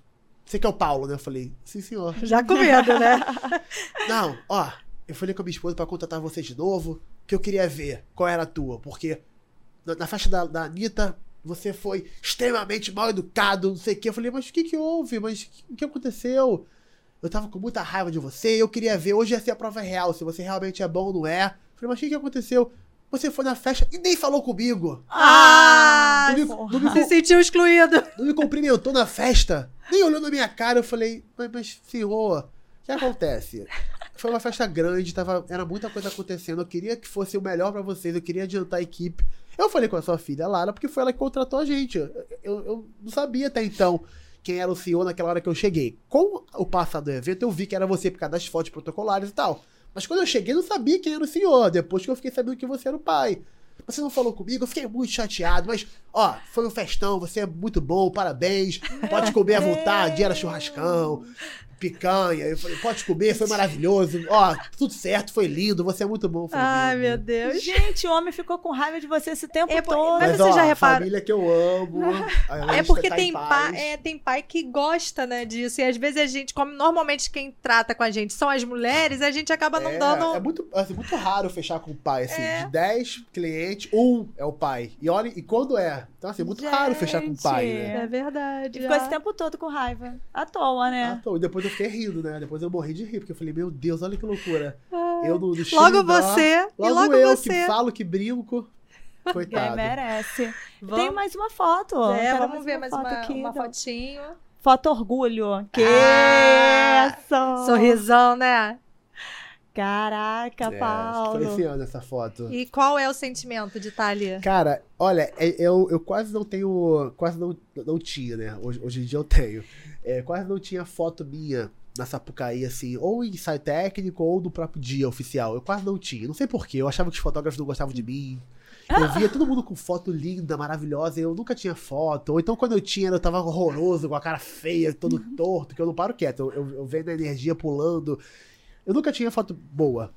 você que é o Paulo, né? Eu falei, sim senhor. Já com medo, né? Não, ó, eu falei com a minha esposa pra contratar você de novo, que eu queria ver qual era a tua, porque na, na faixa da, da Anitta, você foi extremamente mal educado, não sei o que. Eu falei, mas o que que houve? Mas o que aconteceu? Eu tava com muita raiva de você, eu queria ver, hoje ia ser a prova real, se você realmente é bom ou não é. Eu falei, mas o que que aconteceu? Você foi na festa e nem falou comigo. Ah, não, me, não, me, se sentiu excluído. não me cumprimentou na festa, nem olhou na minha cara. Eu falei, mas, mas senhor, o que acontece? Foi uma festa grande, tava, era muita coisa acontecendo. Eu queria que fosse o melhor pra vocês, eu queria adiantar a equipe. Eu falei com a sua filha, Lara, porque foi ela que contratou a gente. Eu, eu- eu não sabia até então quem era o senhor naquela hora que eu cheguei. Com o passado do evento, eu vi que era você por causa das fotos protocolares e tal. Mas quando eu cheguei, não sabia quem era o senhor. Depois que eu fiquei sabendo que você era o pai. Você não falou comigo, eu fiquei muito chateado, mas, ó, foi um festão, você é muito bom, parabéns. Pode comer à vontade, era churrascão, picanha. Eu falei, pode comer, foi maravilhoso. Ó, tudo certo, foi lindo, você é muito bom. Ai, meu Deus. Gente, o homem ficou com raiva de você esse tempo É, todo. mas Mas, você ó, já a repara- família que eu amo. É gente porque tá em tem pai, é, tem pai que gosta, né, disso. E às vezes a gente, como normalmente quem trata com a gente são as mulheres, a gente acaba não é, dando. É muito, assim, muito raro fechar com o pai, assim. É. De 10 clientes, um é o pai. E olha, e quando é? Então, assim, é muito raro fechar com o pai, né? É verdade. E ficou esse tempo todo com raiva. À toa, né? Ah, tô. E depois eu fiquei rindo, né? Depois eu morri de rir, porque eu falei, meu Deus, olha que loucura. Ah. Eu no, no Logo você e Logo, logo eu você. que falo, que brinco. Quem Coitado. merece. Vamos, Tem mais uma foto. é, Quero vamos ver mais foto uma, aqui uma fotinho. Foto orgulho. Que Ah, isso! Sorrisão, né? Caraca, É, Paulo. foi esse ano essa foto. E qual é o sentimento de estar ali? Cara, olha, é- eu, eu quase não tenho. Quase não, não tinha, né? Hoje, hoje em dia eu tenho. É, quase não tinha foto minha na Sapucaí, assim, ou em ensaio técnico ou no próprio dia oficial. Eu quase não tinha. Não sei porquê. Eu achava que os fotógrafos não gostavam de mim. Eu via todo mundo com foto linda, maravilhosa, e eu nunca tinha foto. Ou então quando eu tinha, eu tava horroroso, com a cara feia, todo torto, que eu não paro quieto. Eu, eu, eu vendo a energia pulando. Eu nunca tinha foto boa.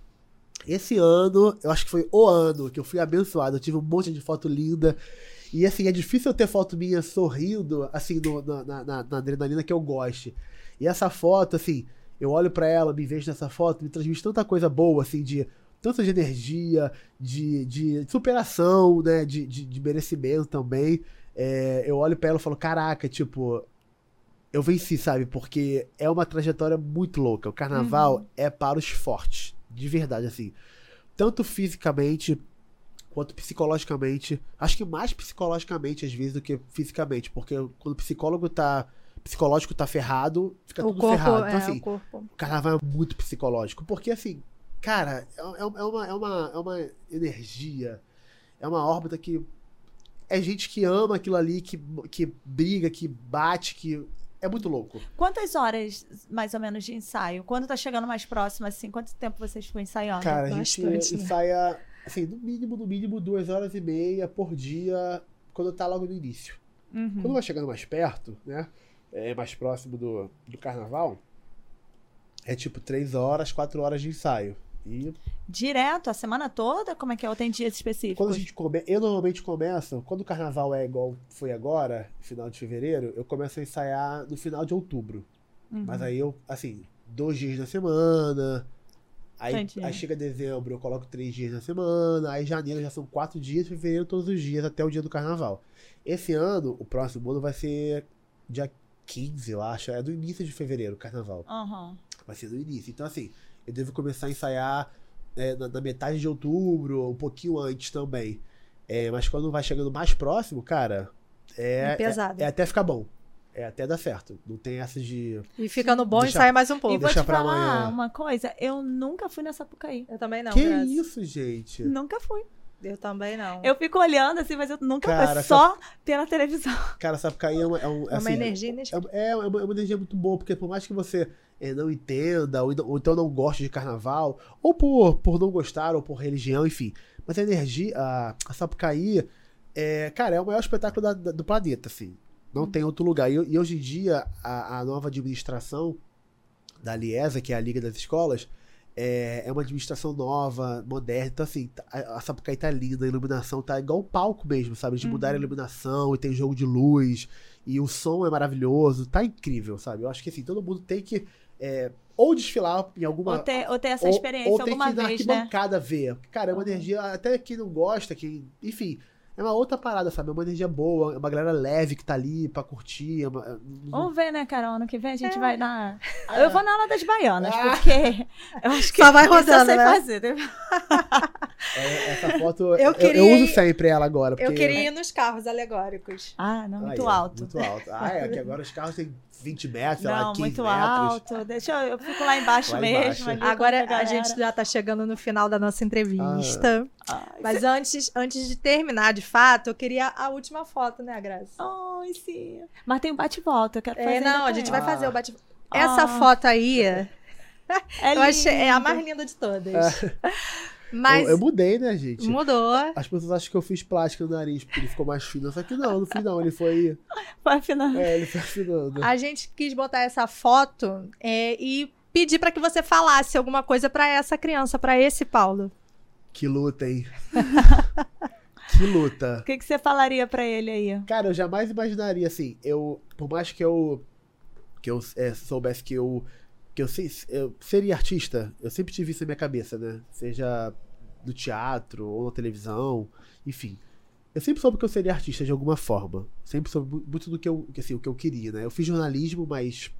Esse ano, eu acho que foi o ano que eu fui abençoado. Eu tive um monte de foto linda. E assim, é difícil eu ter foto minha sorrindo, assim, no- na, na- na- na adrenalina que eu goste. E essa foto, assim, eu olho pra ela, me vejo nessa foto, me transmite tanta coisa boa, assim, de tanto de energia, de, de superação, né, de, de, de merecimento também. É, eu olho pra ela e falo, caraca, tipo, eu venci, sabe? Porque é uma trajetória muito louca. O carnaval é para os fortes, de verdade, assim. Tanto fisicamente quanto psicologicamente. Acho que mais psicologicamente, às vezes, do que fisicamente. Porque quando o psicólogo tá. Psicológico tá ferrado, fica o tudo corpo, ferrado. Então, é, assim, o o carnaval é muito psicológico. Porque, assim, cara, é, é- é uma, é, uma, é uma energia, é uma órbita que. É gente que ama aquilo ali, que, que briga, que bate, que. É muito louco. Quantas horas, mais ou menos, de ensaio? Quando tá chegando mais próximo, assim, quanto tempo vocês ficam ensaiando? Cara, a gente bastante, né? ensaia, assim, no mínimo, no mínimo, duas horas e meia por dia, quando tá logo no início. Uhum. Quando vai chegando mais perto, né? É mais próximo do, do carnaval, é tipo três horas, quatro horas de ensaio. E Direto, a semana toda? Como é que é? Ou tem dias específicos? quando a gente come... eu normalmente começo, quando o carnaval é igual foi agora, final de fevereiro, eu começo a ensaiar no final de outubro. Uhum. Mas aí eu, assim, dois dias na semana. Aí, Entendi. aí chega dezembro, eu coloco três dias na semana. Aí janeiro já são quatro dias, fevereiro todos os dias, até o dia do carnaval. Esse ano, o próximo ano vai ser dia 15, eu acho. É do início de fevereiro, o carnaval. Aham. Vai ser do início. Então, assim, eu devo começar a ensaiar é, na, na metade de outubro, um pouquinho antes também. É, mas quando vai chegando mais próximo, cara, é, É pesado. é, é até ficar bom. É até dar certo. Não tem essa de. E ficando bom Deixa- e sai mais um E pouco. vou Deixa te pra falar amanhã. uma coisa, eu nunca fui nessa Sapucaí. Eu também não, que isso, gente? Nunca fui. Eu também não. Eu fico olhando assim, mas eu nunca Cara, fui. Só pela televisão. Cara, Sapucaí é, uma, é, um, É uma assim, energia. É, é uma, é uma energia muito boa, porque por mais que você eh, não entenda, ou, então- ou então não goste de carnaval, ou por, por não gostar, ou por religião, enfim. Mas a energia, a, a Sapucaí, é, cara, é o maior espetáculo da- da- do planeta, assim. Não tem outro lugar. E, e hoje em dia, a, a nova administração da Liesa, que é a Liga das Escolas, é, é uma administração nova, moderna. Então, assim, tá- a, a Sapucaí tá linda, a iluminação tá igual o palco mesmo, sabe? De mudar a iluminação e tem jogo de luz. E o som é maravilhoso, tá incrível, sabe? Eu acho que assim, todo mundo tem que é, ou desfilar em alguma. Ou ter, ou ter essa ou- experiência ou tem alguma que ir na vez, né? arquibancada ver. Cara, é uma Uhum. energia, até quem não gosta, quem. Enfim, é uma outra parada, sabe? É uma energia boa, é uma galera leve que tá ali pra curtir. É uma, é- Vamos ver, né, Carol? Ano que vem a É. gente vai na. Eu vou na aula das baianas, Ah. porque eu acho que Só vai isso eu rodando, sei né? fazer. é- essa foto, eu, Eu queria eu uso ir- sempre ela agora. Porque, Eu queria ir nos carros alegóricos. Ah, não, muito alto. Muito alto. Ah, é, que agora os carros têm 20 metros, sei lá, Não, 15 muito metros. alto. Deixa eu, eu fico lá embaixo Lá mesmo. embaixo. Agora a gente já tá chegando no final da nossa entrevista. Ai, Mas antes, antes de terminar, de fato, eu queria a última foto, né, Graça? Ai, sim. Mas tem um bate-volta, eu quero fazer. É, não, ainda a gente vai fazer o bate Ah. Essa foto aí, É eu achei é a mais linda de todas. Mas Eu, eu mudei, né, gente? mudou. As pessoas acham que eu fiz plástica no nariz porque ele ficou mais fino. Só que não, não fiz não. Ele foi. Vai afinar. É, ele foi afinando. A gente quis botar essa foto é, e pedir pra que você falasse alguma coisa pra essa criança, pra esse Paulo. Que luta, hein? que luta. O que, que você falaria pra ele aí? Cara, eu jamais imaginaria, assim, eu. Por mais que eu. Que eu é, soubesse que eu. Que eu, sei, eu seria artista, eu sempre tive isso na minha cabeça, né? Seja no teatro ou na televisão, enfim. Eu sempre soube que eu seria artista de alguma forma. Sempre soube mu- muito do que eu, assim, o que eu queria, né? Eu fiz jornalismo, mas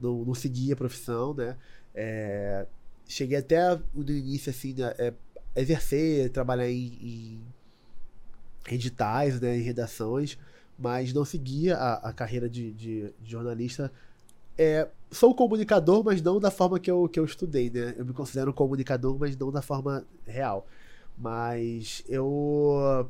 não, não segui a profissão, né? É, cheguei até no início, assim, né, é, exercer, trabalhar em, em editais, né, em redações, mas não seguia a, a carreira de, de- de jornalista. É, sou comunicador, mas não da forma que eu, que eu estudei, né? Eu me considero um comunicador, mas não da forma real. Mas eu,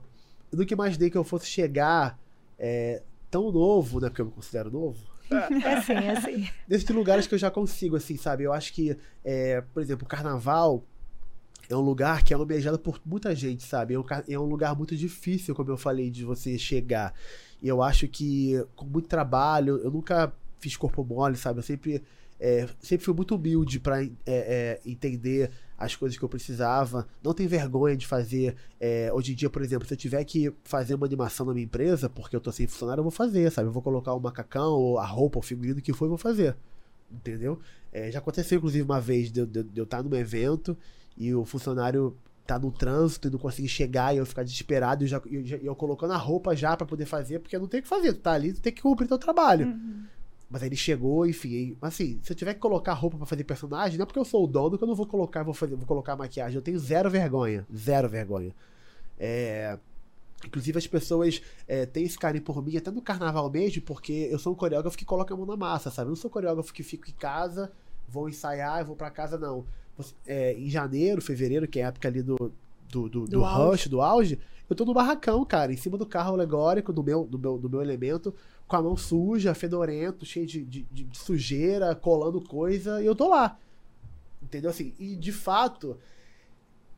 eu nunca imaginei que eu fosse chegar é, tão novo, né? Porque eu me considero novo. É assim, é assim. Nesses lugares que eu já consigo, assim, sabe? Eu acho que, é, por exemplo, o carnaval é um lugar que é almejado por muita gente, sabe? É um, é um lugar muito difícil, como eu falei, de você chegar. E eu acho que, com muito trabalho, eu nunca fiz corpo mole, sabe? Eu sempre, é, sempre fui muito humilde pra é, é, entender as coisas que eu precisava. Não tenho vergonha de fazer. é, hoje em dia, por exemplo, se eu tiver que fazer uma animação na minha empresa, porque eu tô sem funcionário, eu vou fazer, sabe? Eu vou colocar o macacão, ou a roupa, o figurino que for, eu vou fazer. Entendeu? É, já aconteceu, inclusive, uma vez de eu de de eu estar num evento e o funcionário tá no trânsito e não conseguir chegar e eu ficar desesperado e eu, já, eu, eu colocando a roupa já pra poder fazer, porque não tem o que fazer, tu tá ali, tu tem que cumprir teu trabalho. Uhum. Mas aí ele chegou, enfim, assim, se eu tiver que colocar roupa pra fazer personagem, não é porque eu sou o dono que eu não vou colocar, vou fazer, vou colocar maquiagem, eu tenho zero vergonha, zero vergonha. É, Inclusive as pessoas é, têm esse carinho por mim, até no carnaval mesmo, porque eu sou um coreógrafo que coloca a mão na massa, sabe? Eu não sou coreógrafo que fico em casa, vou ensaiar vou pra casa, não. É, em janeiro, fevereiro, que é a época ali do, do, do, do auge. rush, do auge, eu tô no barracão, cara, em cima do carro alegórico, do meu, do meu, do meu elemento, com a mão suja, fedorento, cheio de, de, de sujeira, colando coisa, e eu tô lá. Entendeu? Assim, e de fato,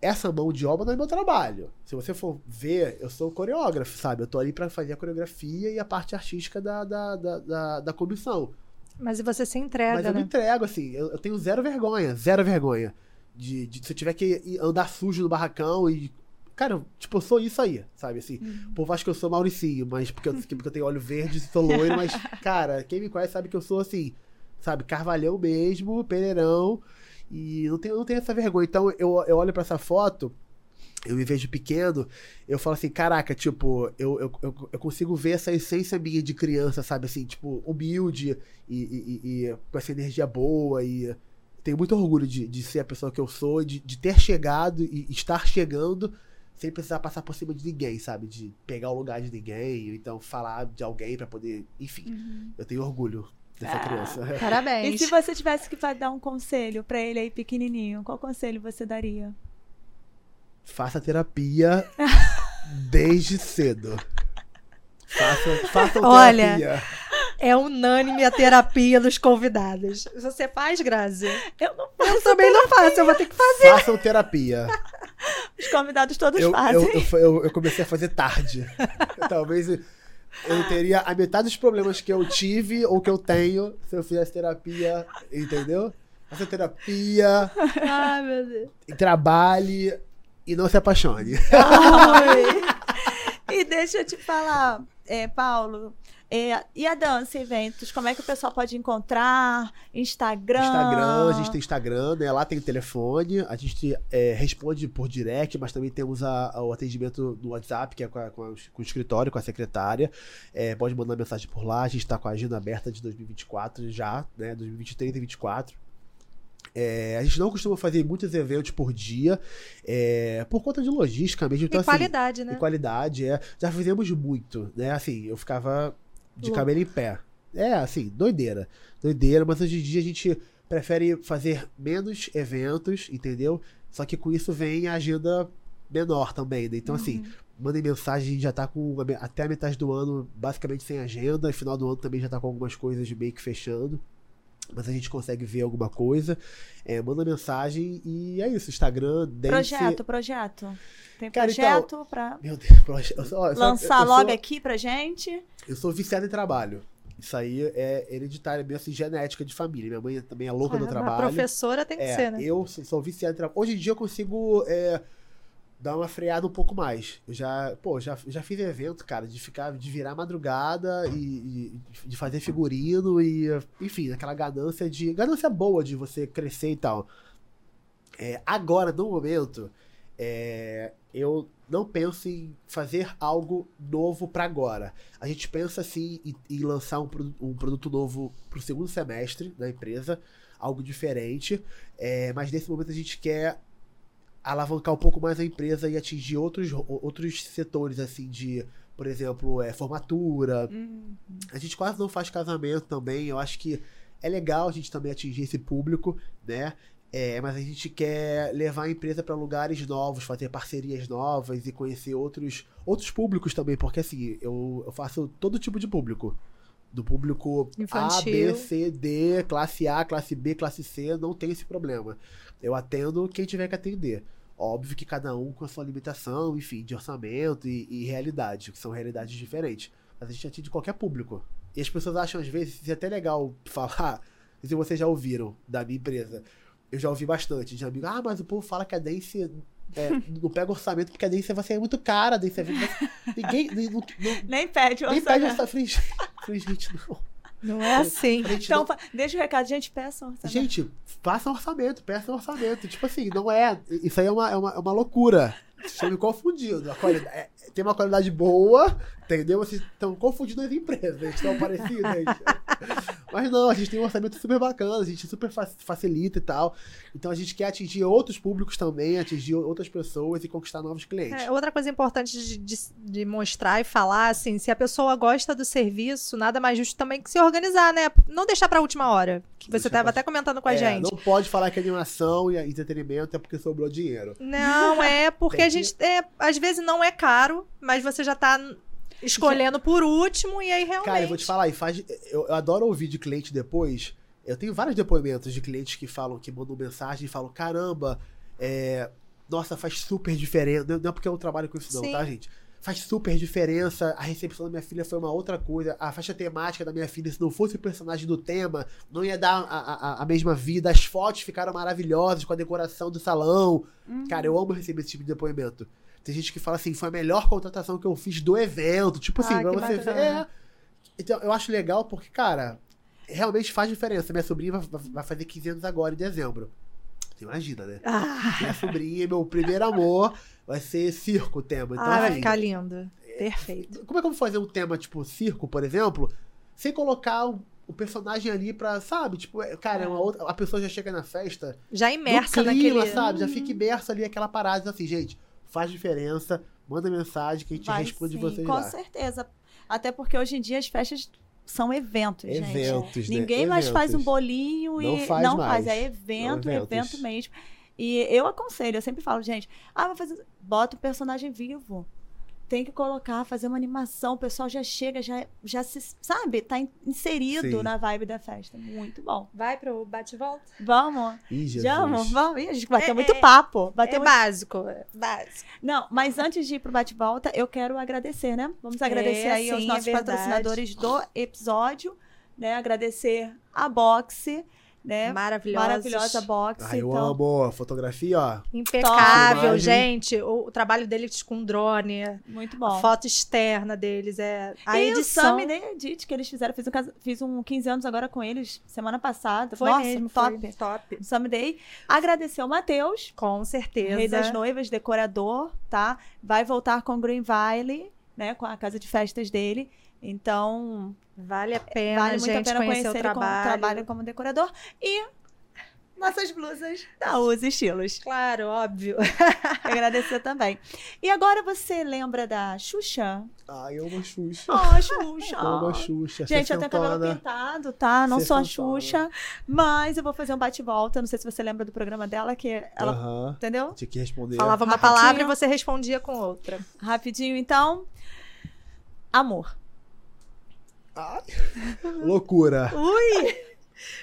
essa mão de obra não é meu trabalho. Se você for ver, eu sou coreógrafo, sabe? Eu tô ali pra fazer a coreografia e a parte artística da, da, da, da, da comissão. Mas você se entrega, Mas eu me né? entrego, assim, eu, eu tenho zero vergonha, zero vergonha. De, de- se eu tiver que andar sujo no barracão e. Cara, tipo, eu sou isso aí, sabe? Assim, o povo acha que eu sou Mauricinho, mas porque eu, porque eu tenho olho verde sou loiro, mas, cara, quem me conhece sabe que eu sou assim, sabe? Carvalhão mesmo, pereirão. E não tenho, não tenho essa vergonha. Então, eu, eu olho pra essa foto, eu me vejo pequeno, eu falo assim, caraca, tipo, eu, eu, eu, eu consigo ver essa essência minha de criança, sabe? Assim, tipo, humilde e, e- e- e com essa energia boa e tenho muito orgulho de, de ser a pessoa que eu sou, e de, de ter chegado e estar chegando sem precisar passar por cima de ninguém, sabe? De pegar o lugar de ninguém, ou então falar de alguém pra poder. Enfim, eu tenho orgulho dessa Ah. criança. E Parabéns. se você tivesse que dar um conselho pra ele aí pequenininho, qual conselho você daria? Faça terapia desde cedo. Faça, Olha, terapia. É unânime a terapia dos convidados. Você faz, Grazi? Eu não Eu também não faço, eu vou ter que fazer. Façam terapia. Os convidados todos Eu, fazem. eu, eu, eu- eu comecei a fazer tarde. Talvez eu teria a metade dos problemas que eu tive ou que eu tenho se eu fizesse terapia, entendeu? Faça terapia, Ai, meu Deus. e trabalhe e não se apaixone. Ai. E deixa eu te falar, é, Paulo, É, e a dança eventos, como é que o pessoal pode encontrar? Instagram? Instagram, a gente tem Instagram, né? Lá tem telefone, a gente é, responde por direct, mas também temos a, a, o atendimento no WhatsApp, que é com, a, com, a, com o escritório, com a secretária. É, pode mandar mensagem por lá, a gente está com a agenda aberta de 2024 já, né? 2023 e 2024. É, a gente não costuma fazer muitos eventos por dia, é, por conta de logística mesmo. Então, e qualidade, assim, né? E qualidade, é. Já fizemos muito, né? Assim, eu ficava de cabelo em pé. É, assim, doideira. Doideira, mas hoje em dia a gente prefere fazer menos eventos, entendeu? Só que com isso vem a agenda menor também, né? Então, assim, uhum. assim, mandem mensagem, a gente já tá com até a metade do ano basicamente sem agenda, e final do ano também já tá com algumas coisas meio que fechando mas a gente consegue ver alguma coisa. É, manda mensagem e é isso. Instagram, Dance... Projeto, projeto. Tem Cara, então, projeto então, pra meu Deus, projeto. lançar eu, eu logo sou, aqui pra gente? Eu sou viciado em trabalho. Isso aí é hereditário, meio assim, genética de família. Minha mãe também é louca ah, no trabalho. A professora tem que é, ser, né? Eu sou, sou viciado em trabalho. Hoje em dia eu consigo é, dar uma freada um pouco mais. Eu já, pô, já, já fiz evento, cara, de ficar, de virar madrugada e, e, de fazer figurino e, enfim, aquela ganância de. ganância boa de você crescer e tal. É, agora, no momento, é, eu não penso em fazer algo novo para agora. A gente pensa assim em, em lançar um, um, produto novo pro segundo semestre da empresa, algo diferente. É, mas nesse momento a gente quer alavancar um pouco mais a empresa e atingir outros, outros setores, assim, de, por exemplo, é, formatura. Uhum. A gente quase não faz casamento também. Eu acho que é legal a gente também atingir esse público, né? É, mas a gente quer levar a empresa para lugares novos, fazer parcerias novas e conhecer outros, outros públicos também, porque assim, eu, eu faço todo tipo de público. Do público Infantil. A, B, C, D, classe A, classe B, classe C, não tem esse problema. Eu atendo quem tiver que atender. Óbvio que cada um com a sua limitação, enfim, de orçamento e, e realidade, que são realidades diferentes. Mas a gente atende qualquer público. E as pessoas acham, às vezes, é até legal falar, se vocês já ouviram da minha empresa. Eu já ouvi bastante de amigo, ah, mas o povo fala que a Dance é, não pega orçamento porque a Dance vai ser muito cara, a Dance é Ninguém. Não, não, nem pede orçamento. Nem pede orçamento. Gente, não. Não é assim. Então, não... deixa o recado, gente, peça orçamento. Gente, faça orçamento, peça orçamento. Tipo assim, não é. Isso aí é uma, é uma, é uma loucura. Estou me confundindo. É, tem uma qualidade boa, entendeu? Vocês estão confundindo as empresas, estão parecidas. Mas não, a gente tem um orçamento super bacana, a gente super facilita e tal. Então a gente quer atingir outros públicos também, atingir outras pessoas e conquistar novos clientes. É, outra coisa importante de, de, de, mostrar e falar, assim, se a pessoa gosta do serviço, nada mais justo também que se organizar, né? Não deixar pra última hora. Que você estava até comentando com a é, gente. Não pode falar que animação e entretenimento é porque sobrou dinheiro. Não, é porque a gente. É, às vezes não é caro, mas você já tá escolhendo por último e aí realmente. Cara, eu vou te falar, e faz, eu, eu adoro ouvir de cliente depois. Eu tenho vários depoimentos de clientes que falam, que mandam mensagem e falam: caramba, é, nossa, faz super diferença. Não é porque eu trabalho com isso, não, tá, Sim. tá, gente? Faz super diferença. A recepção da minha filha foi uma outra coisa. A faixa temática da minha filha, se não fosse o personagem do tema, não ia dar a, a, a mesma vida. As fotos ficaram maravilhosas com a decoração do salão. Uhum. Cara, eu amo receber esse tipo de depoimento. Tem gente que fala assim, foi a melhor contratação que eu fiz do evento. Tipo assim, ah, pra você ver. É. Então, eu acho legal porque, cara, realmente faz diferença. Minha sobrinha vai, vai fazer 15 anos agora, em dezembro. Você imagina, né? Ah. Minha sobrinha, meu primeiro amor, vai ser circo o tema. Então, ah, vai assim, ficar lindo. Perfeito. Como é que eu vou fazer um tema tipo circo, por exemplo, sem colocar o, o personagem ali pra, sabe? Tipo, é, cara, é. uma outra, a pessoa já chega na festa. Já imersa clima, naquele. sabe? Já fica imersa ali aquela parada. Assim, gente, faz diferença. Manda mensagem que a gente Vai, responde sim, vocês com lá. Com certeza. Até porque hoje em dia as festas são eventos, eventos gente. Né? Ninguém mais faz um bolinho não e faz não mais. faz, é evento, evento mesmo. E eu aconselho, eu sempre falo, gente, ah, vai fazer, bota o personagem vivo tem que colocar, fazer uma animação, o pessoal já chega, já, já se, sabe, tá inserido Sim. na vibe da festa. Muito bom. Vai pro bate-volta? Vamos. Ih, Jesus. Vamos, vamos. Ih, a gente vai é, ter muito é, papo. Vai é muito... básico, é básico. Não, mas antes de ir pro bate-volta, eu quero agradecer, né? Vamos agradecer aí sim, aos nossos patrocinadores do episódio, né? Agradecer a Boxe, né? Maravilhosa. Maravilhosa box. Ai, eu então, amo. Fotografia, ó. Impecável, Top. gente. O, o trabalho deles com drone, Muito a bom. foto externa deles, é a e edição. o Sam e Edit que eles fizeram, fiz um, fiz um 15 anos agora com eles, semana passada. Foi Nossa, mesmo, top. foi top. Sam Day. Agradecer ao Matheus, Com certeza. Rei das Noivas, decorador, tá? Vai voltar com Green Valley, né? Com a casa de festas dele. Então, Vale a pena, vale muito a gente, pena conhecer conhecer o trabalho. como trabalho como decorador. E nossas blusas da Uzi Estilos. Claro, óbvio. Agradecer também. E agora você lembra da Xuxa? Ai, eu amo a Xuxa. Oh, Xuxa! Eu amo a Xuxa. Gente, eu tenho cabelo pintado, tá? Não sou a. Xuxa, mas eu vou fazer um bate-volta. Não sei se você lembra do programa dela, que ela. Aham. Entendeu? Tinha que responder. Falava uma Rapidinho. palavra e você respondia com outra. Rapidinho, então. Amor. Ai, loucura. Ui!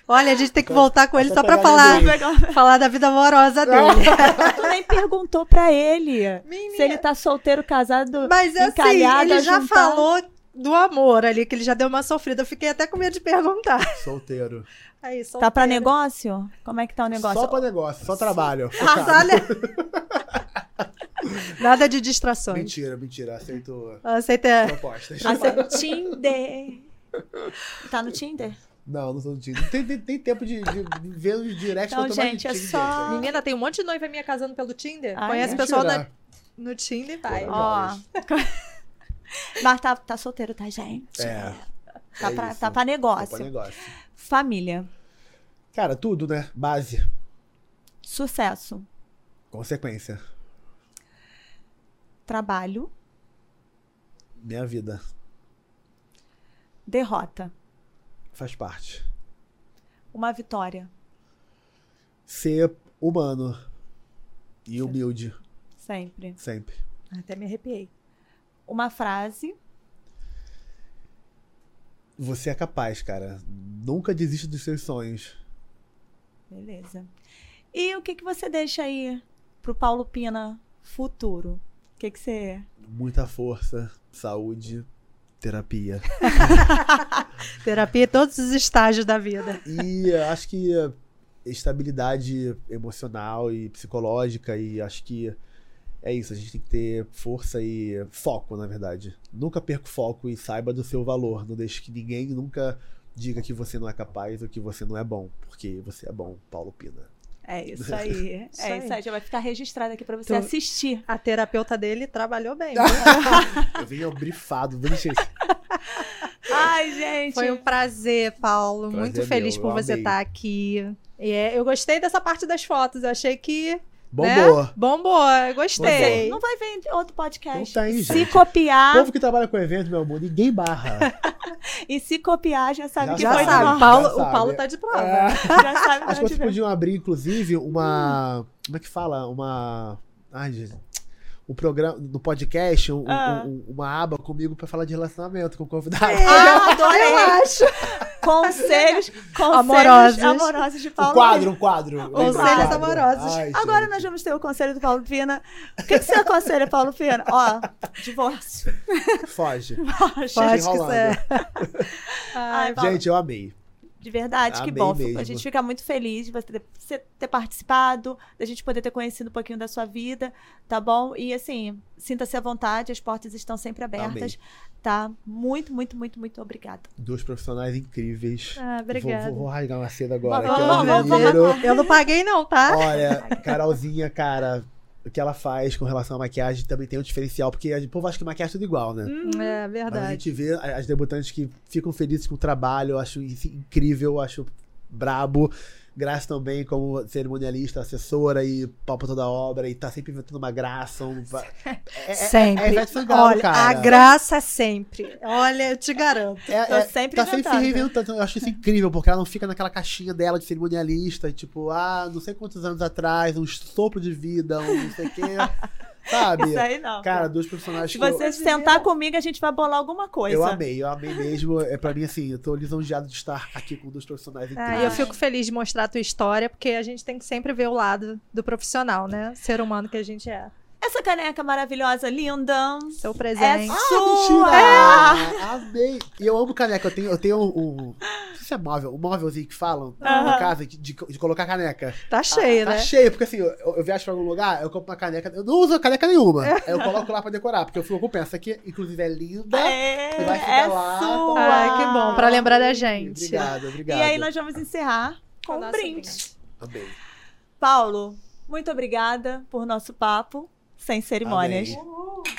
Olha, a gente tem que voltar com ele só pra falar, falar da vida amorosa dele. tu nem perguntou pra ele Menina. se ele tá solteiro, casado. Mas assim, ele já ajuntado. falou do amor ali, que ele já deu uma sofrida. Eu fiquei até com medo de perguntar. Solteiro. Aí, Tá pra solteiro. negócio? Como é que tá o negócio? Só pra negócio, só trabalho. Ah, focado. olha. Nada de distrações. Mentira, mentira. Aceito Aceita. propostas. Você- Tinder. Tá no Tinder? Não, não tô no Tinder. Não tem, tem, tem tempo de, de, ver os directs Então, que eu tô mais gente, é Tinder, só-. Menina, tem um monte de noiva minha casando pelo Tinder. Ai, Conhece é? o pessoal da- no Tinder e vai. Ó. Ó. Mas tá, tá solteiro, tá, gente? É. Tá, é pra, tá pra negócio. pra negócio. Família. Cara, tudo, né? Base. Sucesso. Consequência. Trabalho. Minha vida. Derrota. Faz parte. Uma vitória. Ser humano. E humilde. Sempre. Sempre. Até me arrepiei. Uma frase. Você é capaz, cara. Nunca desista dos seus sonhos. Beleza. E o que, que você deixa aí pro Paulo Pina futuro? O que, que você. Muita força, saúde, terapia. Terapia em todos os estágios da vida. E acho que estabilidade emocional e psicológica e acho que é isso, a gente tem que ter força e foco, na verdade. Nunca perca o foco e saiba do seu valor. Não deixe que ninguém nunca diga que você não é capaz ou que você não é bom, porque você é bom, Paulo Pina. É isso aí. Isso é aí. isso aí. Já vai ficar registrado aqui pra você Tu- assistir. A terapeuta dele trabalhou bem. Eu venho brifado, gente? Ai, gente. Foi um prazer, Paulo. Prazer Muito é feliz meu, por eu você amei. estar aqui. E é, eu gostei dessa parte das fotos. Eu achei que. Bombou. Né? Bombou, gostei. Não vai ver outro podcast. Não tem, se gente. copiar, O povo que trabalha com evento, meu amor, ninguém barra. e se copiar, já sabe Já que Já foi sabe, Já o Paulo, sabe. Paulo tá de prova. É. Já sabe Acho que vocês podiam abrir, inclusive, uma. Como é que fala? Uma. Ai, gente. Um programa no podcast, um- Ah. um- uma aba comigo pra falar de relacionamento com o convidado. Ah, adorei. Eu acho. Conselhos, conselhos Amorosos. amorosos. de Paulo Um quadro, um quadro. Conselhos quadro? amorosos. Ai, Agora gente. nós vamos ter o conselho do Paulo Pina. O que, que você aconselha, Paulo Pina? Ó, divórcio. Foge. Que enrolando. ser. Ai, Paulo, Gente, eu amei. De verdade, que amei bom. mesmo. A gente fica muito feliz de você ter, participado, da gente poder ter conhecido um pouquinho da sua vida, tá bom? E assim, sinta-se à vontade, as portas estão sempre abertas, tá? Muito, muito, muito, muito obrigada. Dois profissionais incríveis. Ah, Vou, obrigada. vou, vou rasgar uma seda agora. Vamos, que eu vamos, vamos, admiro. Eu não paguei, não, tá? Olha, Carolzinha, cara, o que ela faz com relação à maquiagem também tem um diferencial, porque o povo acha que maquiagem é tudo igual, né? É Mas a verdade. gente vê as debutantes que ficam felizes com o trabalho, eu acho incrível, eu acho brabo. Graça também como cerimonialista, assessora e palpa toda a obra e tá sempre inventando uma graça. Um... É, é, Sempre. É, Sangalo, Olha, cara. a graça é sempre. Olha, eu te garanto. É, Tô é, sempre tá sempre se inventando. reinventando. Eu acho isso incrível, porque ela não fica naquela caixinha dela de cerimonialista, e tipo, ah, não sei quantos anos atrás, um sopro de vida, um não sei o quê. Sabe? Isso aí não. Cara, dois personagens Se que eu- você sentar comigo, a gente vai bolar alguma coisa. Eu amei, eu amei mesmo. É pra mim assim, eu tô lisonjeado de estar aqui com dois profissionais Ah, incríveis. e eu fico feliz de mostrar a tua história, porque a gente tem que sempre ver o lado do profissional, né? Ser humano que a gente é. Essa caneca maravilhosa, linda. Seu É presente. Ah, sua. mentira! Amei! E eu amo caneca. Eu tenho, eu tenho um. um- Não sei se é móvel, o móvelzinho que falam Aham. na casa de, de, de colocar caneca. Tá cheio, tá né? cheio, porque assim, eu, eu viajo pra algum lugar, eu compro uma caneca, eu não uso caneca nenhuma. Eu coloco lá pra decorar, porque eu fico com essa aqui, inclusive é linda. É, vai ficar é lá, sua. Ai, que bom, pra lembrar da gente. Obrigado, obrigado. E aí nós vamos encerrar com Com o um brinde. Amei. Paulo, muito obrigada por nosso papo sem cerimônias. Amém.